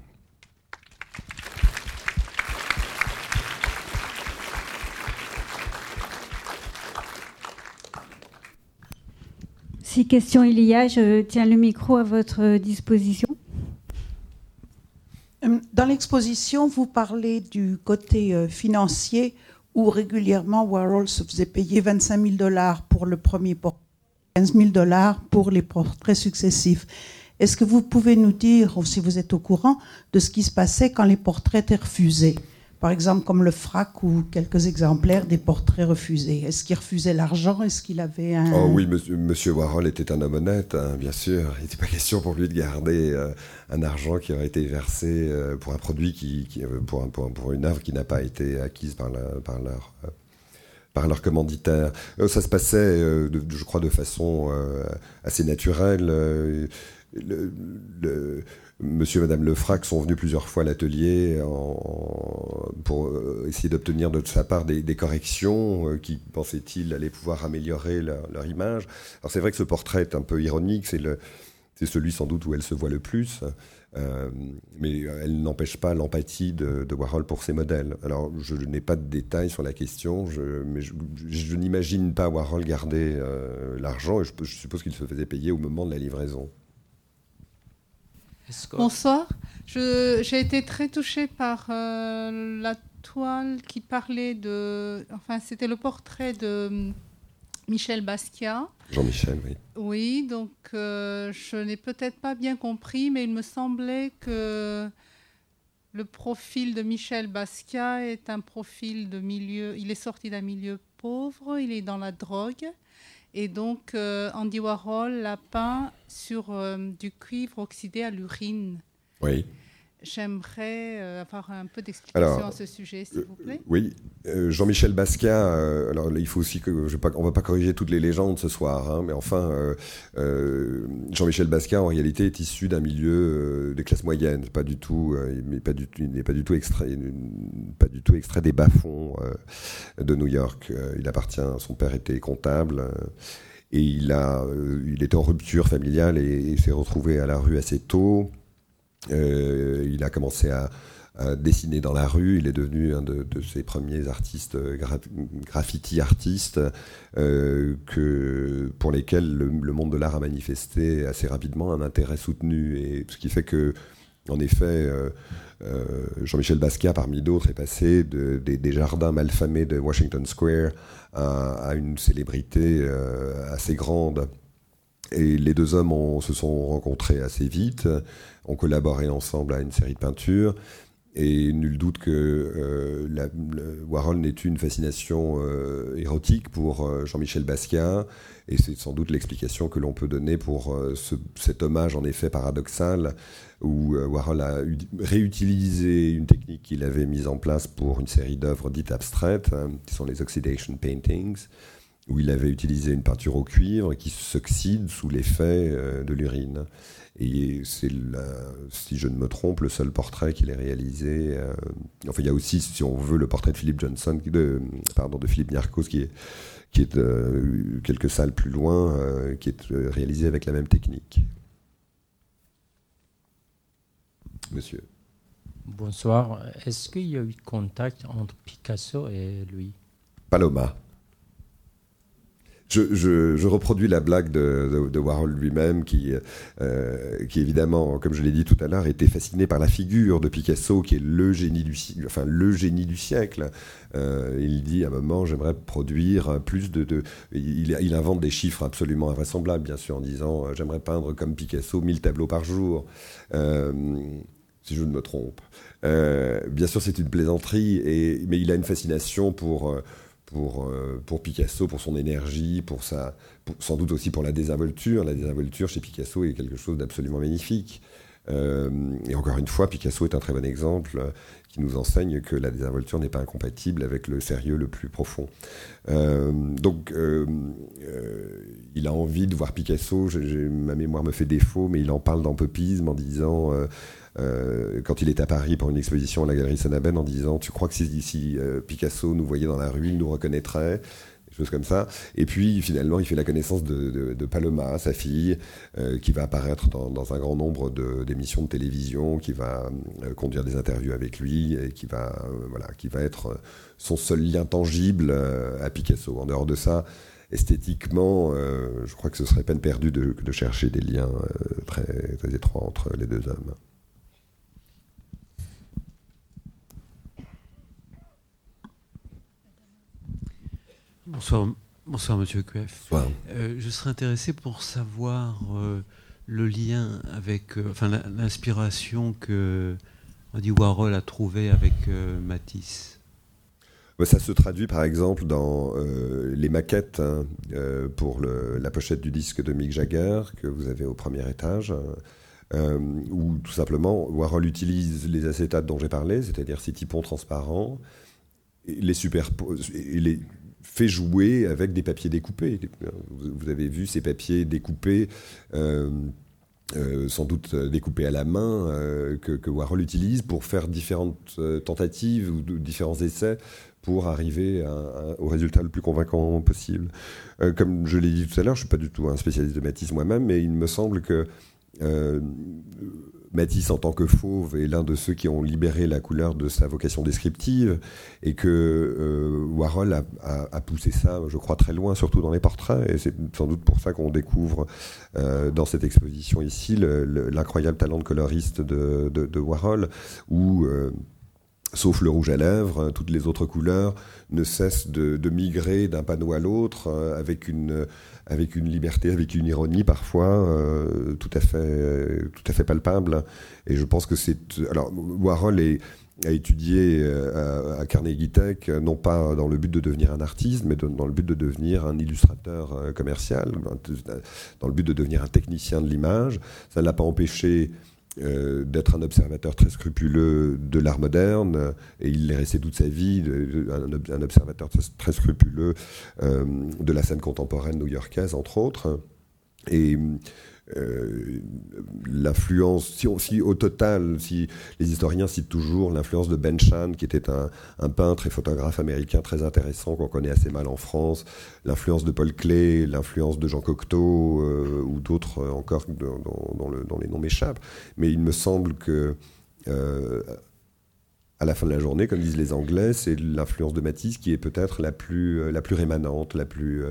Si question il y a, je tiens le micro à votre disposition. Euh, dans l'exposition, vous parlez du côté euh, financier où régulièrement Warhol se faisait payer 25 000 dollars pour le premier portrait, 15 000 dollars pour les portraits successifs. Est-ce que vous pouvez nous dire, si vous êtes au courant, de ce qui se passait quand les portraits étaient refusés? Par exemple comme le frac ou quelques exemplaires des portraits refusés. Est-ce qu'il refusait l'argent? Est-ce qu'il avait un... Oh oui, monsieur, Warhol était un homme honnête, hein, bien sûr. Il n'était pas question pour lui de garder euh, un argent qui aurait été versé euh, pour un produit, qui, euh, pour, pour, une œuvre qui n'a pas été acquise par, leur commanditaire. Ça se passait, je crois, de façon assez naturelle. Le, le, Monsieur et Madame Lefrac sont venus plusieurs fois à l'atelier pour euh, essayer d'obtenir de sa part des, corrections euh, qui, pensait-il, allaient pouvoir améliorer leur, image. Alors c'est vrai que ce portrait est un peu ironique, c'est, celui sans doute où elle se voit le plus, euh, mais elle n'empêche pas l'empathie de, Warhol pour ses modèles. Alors je n'ai pas de détails sur la question, mais je, n'imagine pas Warhol garder l'argent et je suppose qu'il se faisait payer au moment de la livraison. Bonsoir. J'ai été très touchée par euh, la toile qui parlait de. Enfin, c'était le portrait de hum, Michel Basquiat. Jean-Michel, oui. Oui, donc euh, je n'ai peut-être pas bien compris, mais il me semblait que le profil de Michel Basquiat est un profil de milieu. Il est sorti d'un milieu pauvre, il est dans la drogue. Et donc, euh, Andy Warhol l'a peint sur euh, du cuivre oxydé à l'urine. Oui. J'aimerais euh, avoir un peu d'explication à ce sujet, s'il vous plaît. oui, Jean-Michel Basquiat. alors il faut aussi que je on va pas corriger toutes les légendes ce soir, hein, mais enfin, Jean-Michel Basquiat en réalité est issu d'un milieu des classes moyennes, pas du tout, il pas du tout, n'est pas du tout extrait, pas du tout extrait des bas-fonds de New York. il appartient, son père était comptable. Et il, a, euh, il était en rupture familiale et, s'est retrouvé à la rue assez tôt. Euh, il a commencé à, dessiner dans la rue. Il est devenu un de, ses premiers artistes, graffiti artistes, euh, pour lesquels le, monde de l'art a manifesté assez rapidement un intérêt soutenu. Et ce qui fait que, en effet, Jean-Michel Basquiat, parmi d'autres, est passé des jardins malfamés de Washington Square à, une célébrité euh, assez grande. Et les deux hommes se sont rencontrés assez vite, ont collaboré ensemble à une série de peintures. et nul doute que Warhol n'est une fascination érotique pour Jean-Michel Basquiat, et c'est sans doute l'explication que l'on peut donner pour cet hommage en effet paradoxal où Warhol a réutilisé une technique qu'il avait mise en place pour une série d'œuvres dites abstraites, hein, qui sont les oxidation paintings, où il avait utilisé une peinture au cuivre qui s'oxyde sous l'effet de l'urine. Et c'est, si je ne me trompe, le seul portrait qu'il ait réalisé. Euh, enfin, il y a aussi, si on veut, le portrait de Philippe Johnson, de, pardon, de Philippe qui est, qui est euh, quelques salles plus loin, euh, qui est réalisé avec la même technique. Monsieur. Bonsoir. Est-ce qu'il y a eu contact entre Picasso et lui? Paloma je, reproduis la blague de, Warhol lui-même, qui, euh, qui évidemment, comme je l'ai dit tout à l'heure, était fasciné par la figure de Picasso, qui est le génie du, siècle. Euh, il dit à un moment, j'aimerais produire plus de... il, invente des chiffres absolument invraisemblables, bien sûr, en disant, euh, j'aimerais peindre comme Picasso 1000 tableaux par jour. si je ne me trompe. bien sûr, c'est une plaisanterie, mais il a une fascination pour pour, euh, pour Picasso, pour son énergie, pour sa, sans doute aussi pour la désinvolture. La désinvolture chez Picasso est quelque chose d'absolument magnifique. Euh, et encore une fois, Picasso est un très bon exemple euh, qui nous enseigne que la désinvolture n'est pas incompatible avec le sérieux le plus profond. donc, il a envie de voir Picasso. ma mémoire me fait défaut, mais il en parle dans Popisme en disant euh, quand il est à Paris pour une exposition à la galerie Sanaben en disant Tu crois que si, euh, Picasso nous voyait dans la rue, il nous reconnaîtrait? Choses comme ça. Et puis finalement, il fait la connaissance de, Paloma, sa fille, euh, qui va apparaître dans, un grand nombre d'émissions de, télévision, qui va conduire des interviews avec lui et qui va, voilà, qui va être son seul lien tangible à Picasso. En dehors de ça, esthétiquement, je crois que ce serait peine perdue de, de chercher des liens très, très étroits entre les deux hommes. Bonsoir, bonsoir Monsieur Kuef. Euh, je serais intéressé pour savoir euh, le lien avec, euh, enfin l'inspiration que Andy Warhol a trouvé avec Matisse. Bah, ça se traduit par exemple dans les maquettes hein, pour la pochette du disque de Mick Jagger que vous avez au premier étage. où tout simplement Warhol utilise les acétates dont j'ai parlé, c'est-à-dire ces typons transparents, les superpose, les fait jouer avec des papiers découpés. Vous avez vu ces papiers découpés, euh, euh, sans doute découpés à la main, euh, que, Warhol utilise pour faire différentes tentatives ou différents essais pour arriver au résultat le plus convaincant possible. comme je l'ai dit tout à l'heure, je ne suis pas du tout un spécialiste de Matisse moi-même, mais il me semble que Matisse, en tant que fauve, est l'un de ceux qui ont libéré la couleur de sa vocation descriptive et que euh, Warhol a, poussé ça, je crois, très loin, surtout dans les portraits. Et c'est sans doute pour ça qu'on découvre euh, dans cette exposition ici l'incroyable talent de coloriste de, Warhol, où euh, sauf le rouge à lèvres, toutes les autres couleurs ne cessent de, migrer d'un panneau à l'autre avec une avec une liberté, avec une ironie parfois euh, tout, à fait, tout à fait palpable. Et je pense que c'est. Alors, Warhol a étudié euh, à, Carnegie Tech, non pas dans le but de devenir un artiste, mais dans le but de devenir un illustrateur euh, commercial, dans le but de devenir un technicien de l'image. Ça ne l'a pas empêché euh, d'être un observateur très scrupuleux de l'art moderne, et il est resté toute sa vie un, observateur très, scrupuleux euh, de la scène contemporaine new-yorkaise, entre autres. Et euh, l'influence, si, au total, si les historiens citent toujours l'influence de Ben Chan, qui était un, peintre et photographe américain très intéressant qu'on connaît assez mal en France, l'influence de Paul Klee, l'influence de Jean Cocteau euh, ou d'autres encore dont, le, les noms m'échappent, mais il me semble que euh, à la fin de la journée, comme disent les Anglais, c'est l'influence de Matisse qui est peut-être la plus, la plus rémanente, la plus,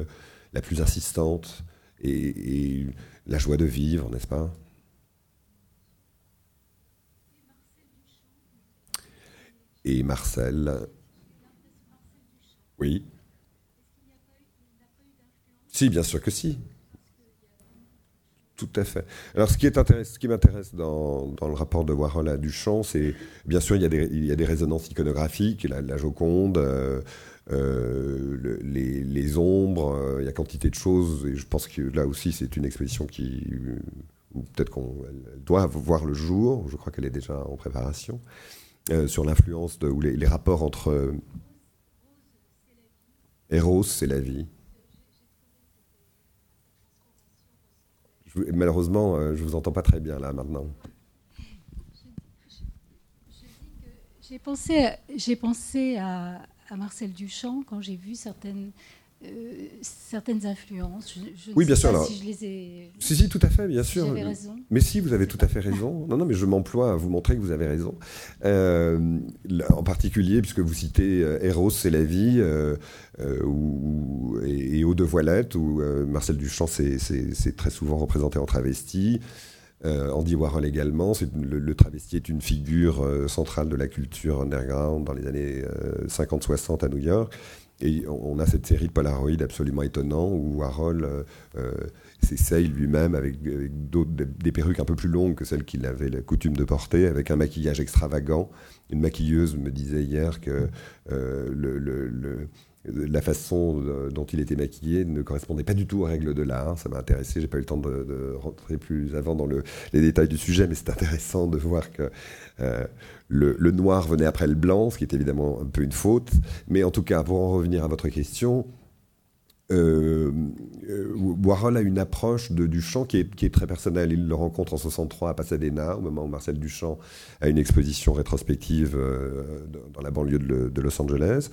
la plus insistante. et la joie de vivre, n'est-ce pas? Et Marcel? Oui. Si, bien sûr que si. Tout à fait. Alors, ce qui, m'intéresse dans, le rapport de Warhol à Duchamp, c'est bien sûr, il y a des, résonances iconographiques, la, Joconde, euh, euh, les, ombres, euh, il y a quantité de choses, et je pense que là aussi, c'est une exposition qui. Peut-être qu'on doit voir le jour, je crois qu'elle est déjà en préparation, sur l'influence ou les, les, rapports entre. Eros, c'est la vie. Malheureusement, euh, je ne vous entends pas très bien là maintenant. J'ai pensé, j'ai pensé à, Marcel Duchamp quand j'ai vu certaines, euh, certaines influences. Je, oui, bien sûr. si je les ai. Si, si, tout à fait, bien sûr. J'avais raison. Mais si, vous avez tout à fait raison. Non, non, mais je m'emploie à vous montrer que vous avez raison. Euh, en particulier, puisque vous citez Eros, c'est la vie, ou, et, et Eau de Voilette, où Marcel Duchamp, c'est très souvent représenté en travesti. Andy Warhol également. Le, le, travesti est une figure centrale de la culture underground dans les années 50-60 à New York. Et on a cette série de Polaroid absolument étonnant où Warhol euh, euh, s'essaye lui-même avec, des perruques un peu plus longues que celles qu'il avait la coutume de porter, avec un maquillage extravagant. Une maquilleuse me disait hier que euh, le la façon dont il était maquillé ne correspondait pas du tout aux règles de l'art. Ça m'a intéressé. J'ai pas eu le temps de, rentrer plus avant dans le, les détails du sujet, mais c'est intéressant de voir que euh, le, le, noir venait après le blanc, ce qui est évidemment un peu une faute. Mais en tout cas, pour en revenir à votre question, euh, euh, Warhol a une approche de Duchamp qui est, très personnelle. Il le rencontre en 63 à Pasadena, au moment où Marcel Duchamp a une exposition rétrospective euh, dans la banlieue de, Los Angeles,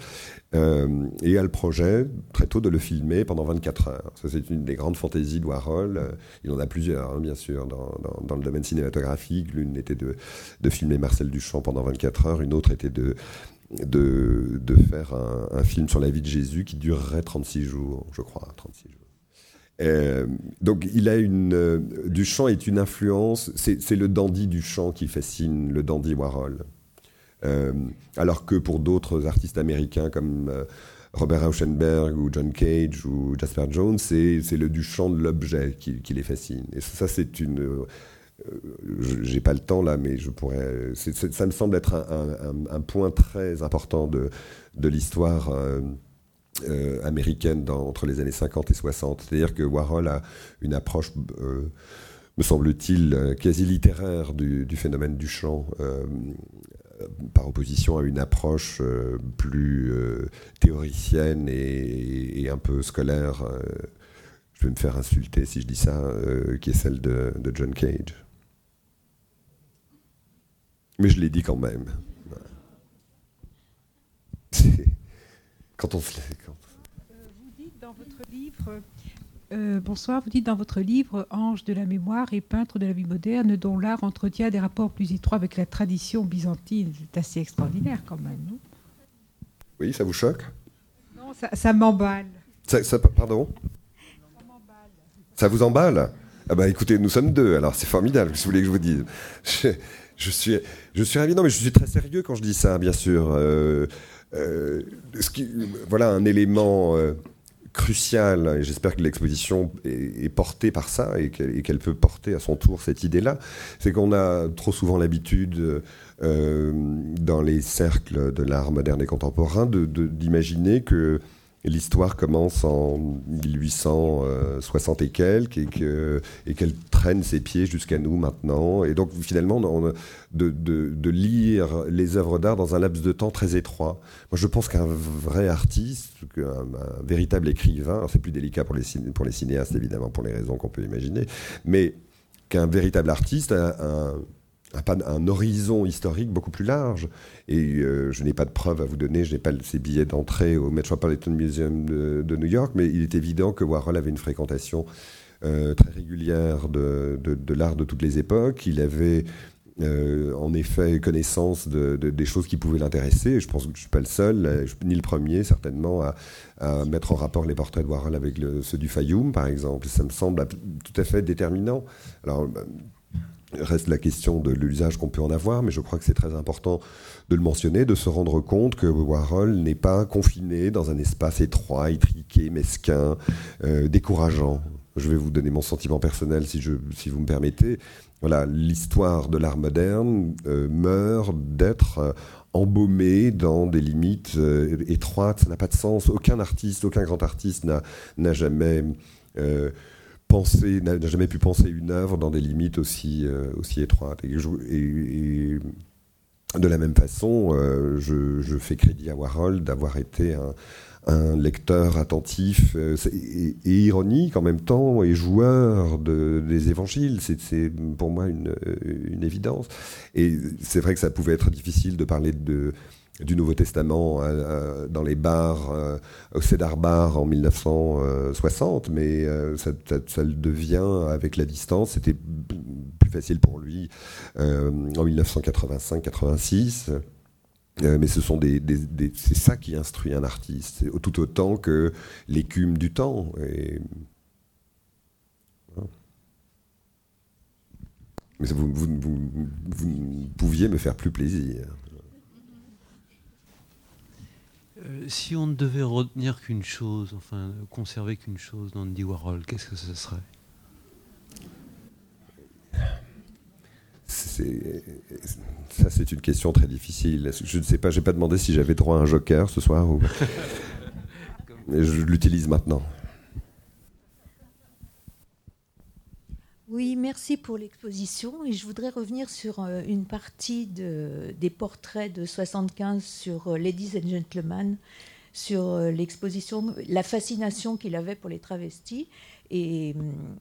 et a le projet très tôt de le filmer pendant 24 heures. C'est une des grandes fantaisies de Warhol. Il en a plusieurs, hein, bien sûr, dans, le domaine cinématographique. L'une était de, de filmer Marcel Duchamp pendant 24 heures, une autre était de de, de faire un, film sur la vie de Jésus qui durerait 36 jours, je crois, 36 jours. Euh, donc il a une euh, Duchamp est une influence, c'est le dandy Duchamp qui fascine le dandy Warhol, euh, alors que pour d'autres artistes américains comme Robert Rauschenberg ou John Cage ou Jasper Jones, c'est le Duchamp de l'objet qui, qui, les fascine. Et ça, c'est une j'ai pas le temps là, mais je pourrais. ça me semble être un, point très important de, de l'histoire euh, euh, américaine dans, entre les années 50 et 60. C'est-à-dire que Warhol a une approche, me semble-t-il, quasi littéraire du, phénomène du chant. par opposition à une approche plus théoricienne et, un peu scolaire, je vais me faire insulter si je dis ça, qui est celle de John Cage. Mais je l'ai dit quand même. Quand on se quand... Vous dites dans votre livre, euh, bonsoir, vous dites dans votre livre Ange de la mémoire et peintre de la vie moderne, dont l'art entretient des rapports plus étroits avec la tradition byzantine. C'est assez extraordinaire quand même, non? Oui, ça vous choque? Non, ça, ça m'emballe. Ça, ça, pardon? Ça m'emballe. Ça vous emballe? Ah bah écoutez, nous sommes deux, alors c'est formidable, si vous voulez que je vous dise. Je suis, je suis ravi. Non, mais je suis très sérieux quand je dis ça, bien sûr. Euh, euh, voilà un élément euh, crucial, et j'espère que l'exposition est, portée par ça et qu'elle peut porter à son tour cette idée-là, c'est qu'on a trop souvent l'habitude, dans les cercles de l'art moderne et contemporain, d'imaginer que L'histoire commence en 1860 et quelques et qu'elle traîne ses pieds jusqu'à nous maintenant. Et donc finalement, de, de, de, lire les œuvres d'art dans un laps de temps très étroit. Moi, je pense qu'un vrai artiste, un, véritable écrivain, c'est plus délicat pour les, pour les cinéastes évidemment pour les raisons qu'on peut imaginer, mais qu'un véritable artiste un un, horizon historique beaucoup plus large. Et euh, je n'ai pas de preuves à vous donner, je n'ai pas ces billets d'entrée au Metropolitan Museum de, New York, mais il est évident que Warhol avait une fréquentation euh, très régulière de, de, l'art de toutes les époques. Il avait euh, en effet connaissance de, de, des choses qui pouvaient l'intéresser. Je pense que je ne suis pas le seul, ni le premier certainement, à, mettre en rapport les portraits de Warhol avec ceux du Fayoum, par exemple. Ça me semble tout à fait déterminant. Alors, Reste la question de l'usage qu'on peut en avoir, mais je crois que c'est très important de le mentionner, de se rendre compte que Warhol n'est pas confiné dans un espace étroit, étriqué, mesquin, euh, décourageant. je vais vous donner mon sentiment personnel si, je, si vous me permettez. Voilà, l'histoire de l'art moderne meurt d'être embaumée dans des limites étroites. Ça n'a pas de sens. Aucun artiste, aucun grand artiste n'a jamais n'a jamais pu penser une œuvre dans des limites aussi, aussi étroites. Et, et, de la même façon, je, je, fais crédit à Warhol d'avoir été un, un lecteur attentif euh, et, ironique en même temps et joueur de, des évangiles. C'est pour moi une, une, évidence. Et c'est vrai que ça pouvait être difficile de parler de, du Nouveau Testament euh, euh, dans les bars, au Cédar Bar en 1960, mais ça, ça, le devient avec la distance. C'était plus facile pour lui en 1985-86. Euh, mais ce sont des, c'est ça qui instruit un artiste, tout autant que l'écume du temps. Et... Mais vous, vous, vous, pouviez me faire plus plaisir. Euh, si on ne devait retenir qu'une chose, enfin conserver qu'une chose d'Andy Warhol, qu'est-ce que ce serait? Ça, c'est une question très difficile. Je ne sais pas, j'ai pas demandé si j'avais droit à un joker ce soir. Ou... je l'utilise maintenant. Oui, pour l'exposition. Et je voudrais revenir sur euh, une partie de, des portraits de 75 sur euh, Ladies and Gentlemen, sur euh, l'exposition, la fascination qu'il avait pour les travestis. Et hum,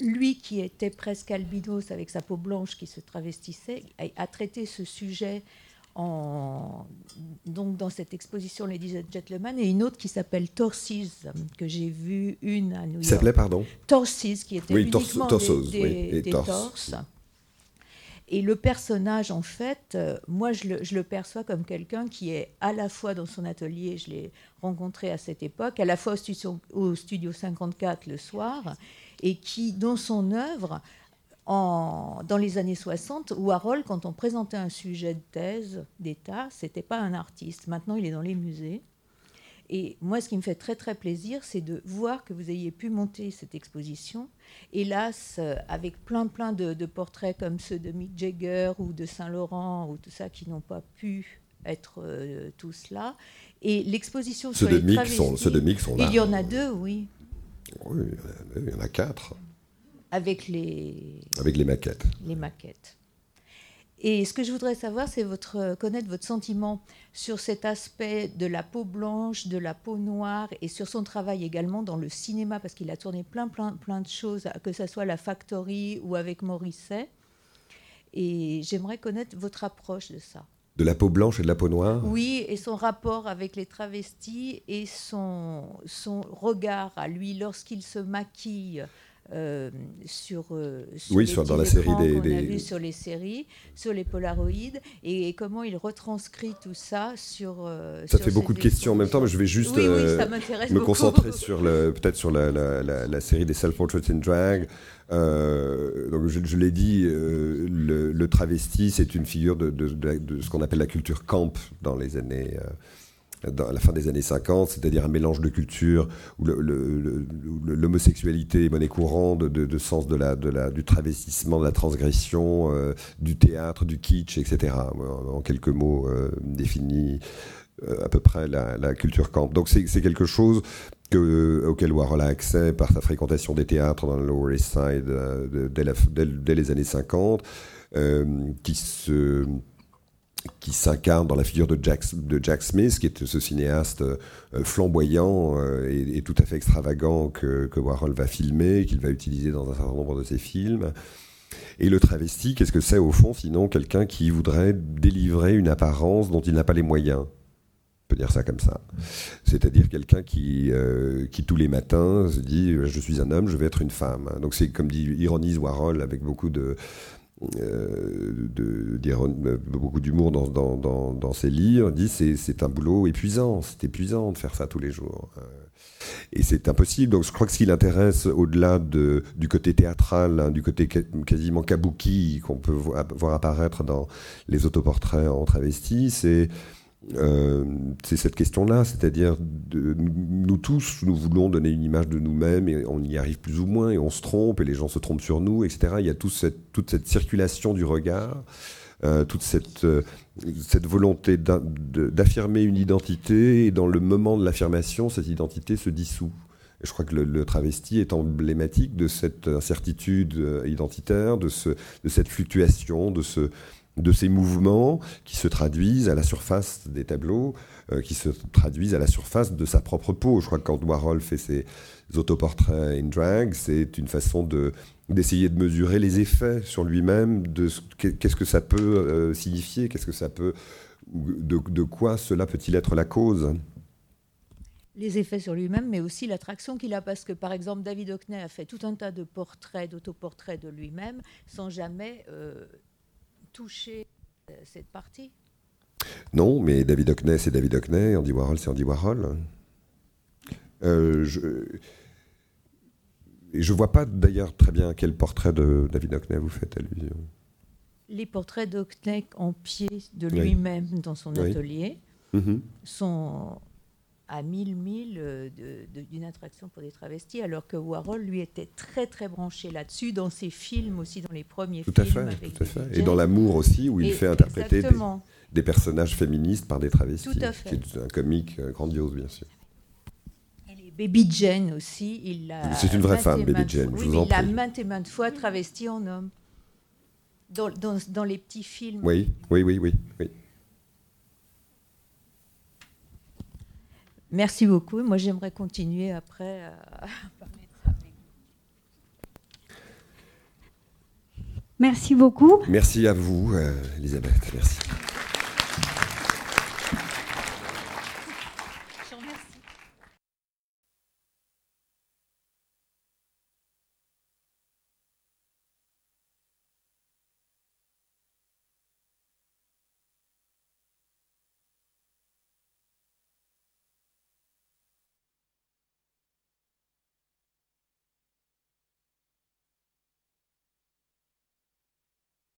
lui qui était presque albinos avec sa peau blanche qui se travestissait, a, traité ce sujet en, donc dans cette exposition Ladies and Gentlemen et une autre qui s'appelle Torses que j'ai vue une à New York. s'appelait pardon Torses qui était oui, uniquement des, torses. Et le personnage, en fait, euh, moi, je le, je le, perçois comme quelqu'un qui est à la fois dans son atelier, je l'ai rencontré à cette époque, à la fois au studio, au studio 54 le soir, et qui, dans son œuvre, en, dans les années 60, Warhol, quand on présentait un sujet de thèse d'État, c'était pas un artiste. Maintenant, il est dans les musées. Et moi, ce qui me fait très très plaisir, c'est de voir que vous ayez pu monter cette exposition. Hélas, euh, avec plein plein de, portraits comme ceux de Mick Jagger ou de Saint-Laurent ou tout ça qui n'ont pas pu être euh, tous là. Et l'exposition sur les sont, ceux de Mick sont là. Il y en a deux, oui. Oui, il y en a quatre. Avec les... Avec les maquettes. Les maquettes. Et ce que je voudrais savoir, c'est votre, connaître votre sentiment sur cet aspect de la peau blanche, de la peau noire, et sur son travail également dans le cinéma, parce qu'il a tourné plein, plein, plein de choses, que ce soit la Factory ou avec Morisset. Et j'aimerais connaître votre approche de ça. De la peau blanche et de la peau noire? Oui, et son rapport avec les travestis et son, son regard à lui lorsqu'il se maquille. Euh, sur, euh, oui, sur, dans la série des, des... A vu sur les séries, sur les polaroïdes, et, comment il retranscrit tout ça sur. Euh, ça fait beaucoup de questions en même temps, mais je vais juste me concentrer sur le, peut-être sur la, la, la, série des Self Portraits in Drag. donc je, je l'ai dit, le, le, travesti, c'est une figure de, de, de ce qu'on appelle la culture camp dans les années à la fin des années 50, c'est-à-dire un mélange de cultures où l'homosexualité est monnaie courante, de, sens de la, de la, du travestissement, de la transgression, euh, du théâtre, du kitsch, etc. En quelques mots euh, définis euh, à peu près la, culture camp. Donc c'est quelque chose que, auquel Warhol a accès par sa fréquentation des théâtres dans le Lower East Side dès, les années 50, qui se qui s'incarne dans la figure de Jack, de Jack Smith, qui est ce cinéaste euh, flamboyant euh, et, tout à fait extravagant que, que Warhol va filmer, qu'il va utiliser dans un certain nombre de ses films. Et le travesti, qu'est-ce que c'est au fond, sinon quelqu'un qui voudrait délivrer une apparence dont il n'a pas les moyens? On peut dire ça comme ça. C'est-à-dire quelqu'un qui, euh, qui tous les matins se dit je suis un homme, je vais être une femme. Donc c'est comme dit ironise Warhol avec beaucoup de euh, de, dire beaucoup d'humour dans, dans, dans, dans, ses livres, dit c'est, c'est un boulot épuisant, c'est épuisant de faire ça tous les jours. Euh, et c'est impossible. Donc je crois que ce qui l'intéresse, au-delà de, du côté théâtral, hein, du côté quasiment kabuki qu'on peut voir apparaître dans les autoportraits en travesti, c'est c'est cette question-là, c'est-à-dire nous tous, nous voulons donner une image de nous-mêmes et on y arrive plus ou moins et on se trompe et les gens se trompent sur nous, etc. Il y a toute cette, circulation du regard, toute cette, cette volonté d'affirmer une identité et dans le moment de l'affirmation, cette identité se dissout. je crois que le, travesti est emblématique de cette incertitude euh, identitaire, de cette fluctuation, de, ce, de ces mouvements qui se traduisent à la surface des tableaux, euh, qui se traduisent à la surface de sa propre peau. Je crois que quand Warhol fait ses autoportraits in drag, c'est une façon de, d'essayer de mesurer les effets sur lui-même, de qu'est-ce que ça peut euh, signifier, qu'est-ce que ça peut, de, quoi cela peut-il être la cause les effets sur lui-même, mais aussi l'attraction qu'il a, parce que par exemple David Hockney a fait tout un tas de portraits, d'autoportraits de lui-même, sans jamais euh, toucher euh, cette partie? Non, mais David Hockney, c'est David Hockney, Andy Warhol, c'est Andy Warhol. je et je vois pas d'ailleurs très bien quel portrait de David Hockney vous faites allusion. Les portraits d'Hockney en pied de lui-même dans son atelier mhm. sont à mille milles euh, d'une attraction pour des travestis, alors que Warhol, lui, était très très branché là-dessus, dans ses films aussi, dans les premiers tout films. À fait, tout à fait. Et dans L'amour aussi, où il fait interpréter des, personnages féministes par des travestis. Tout à fait. C'est un comique euh, grandiose, bien sûr. Baby Jane aussi, il C'est une vraie femme, Baby Jane. je vous en il a maintes et maintes fois travesti en homme. Dans, dans, dans, les petits films. Oui, oui, oui, oui. oui. Merci beaucoup. Moi, j'aimerais continuer après à parler de ça. Merci beaucoup. Merci à vous, euh, Elisabeth. Merci.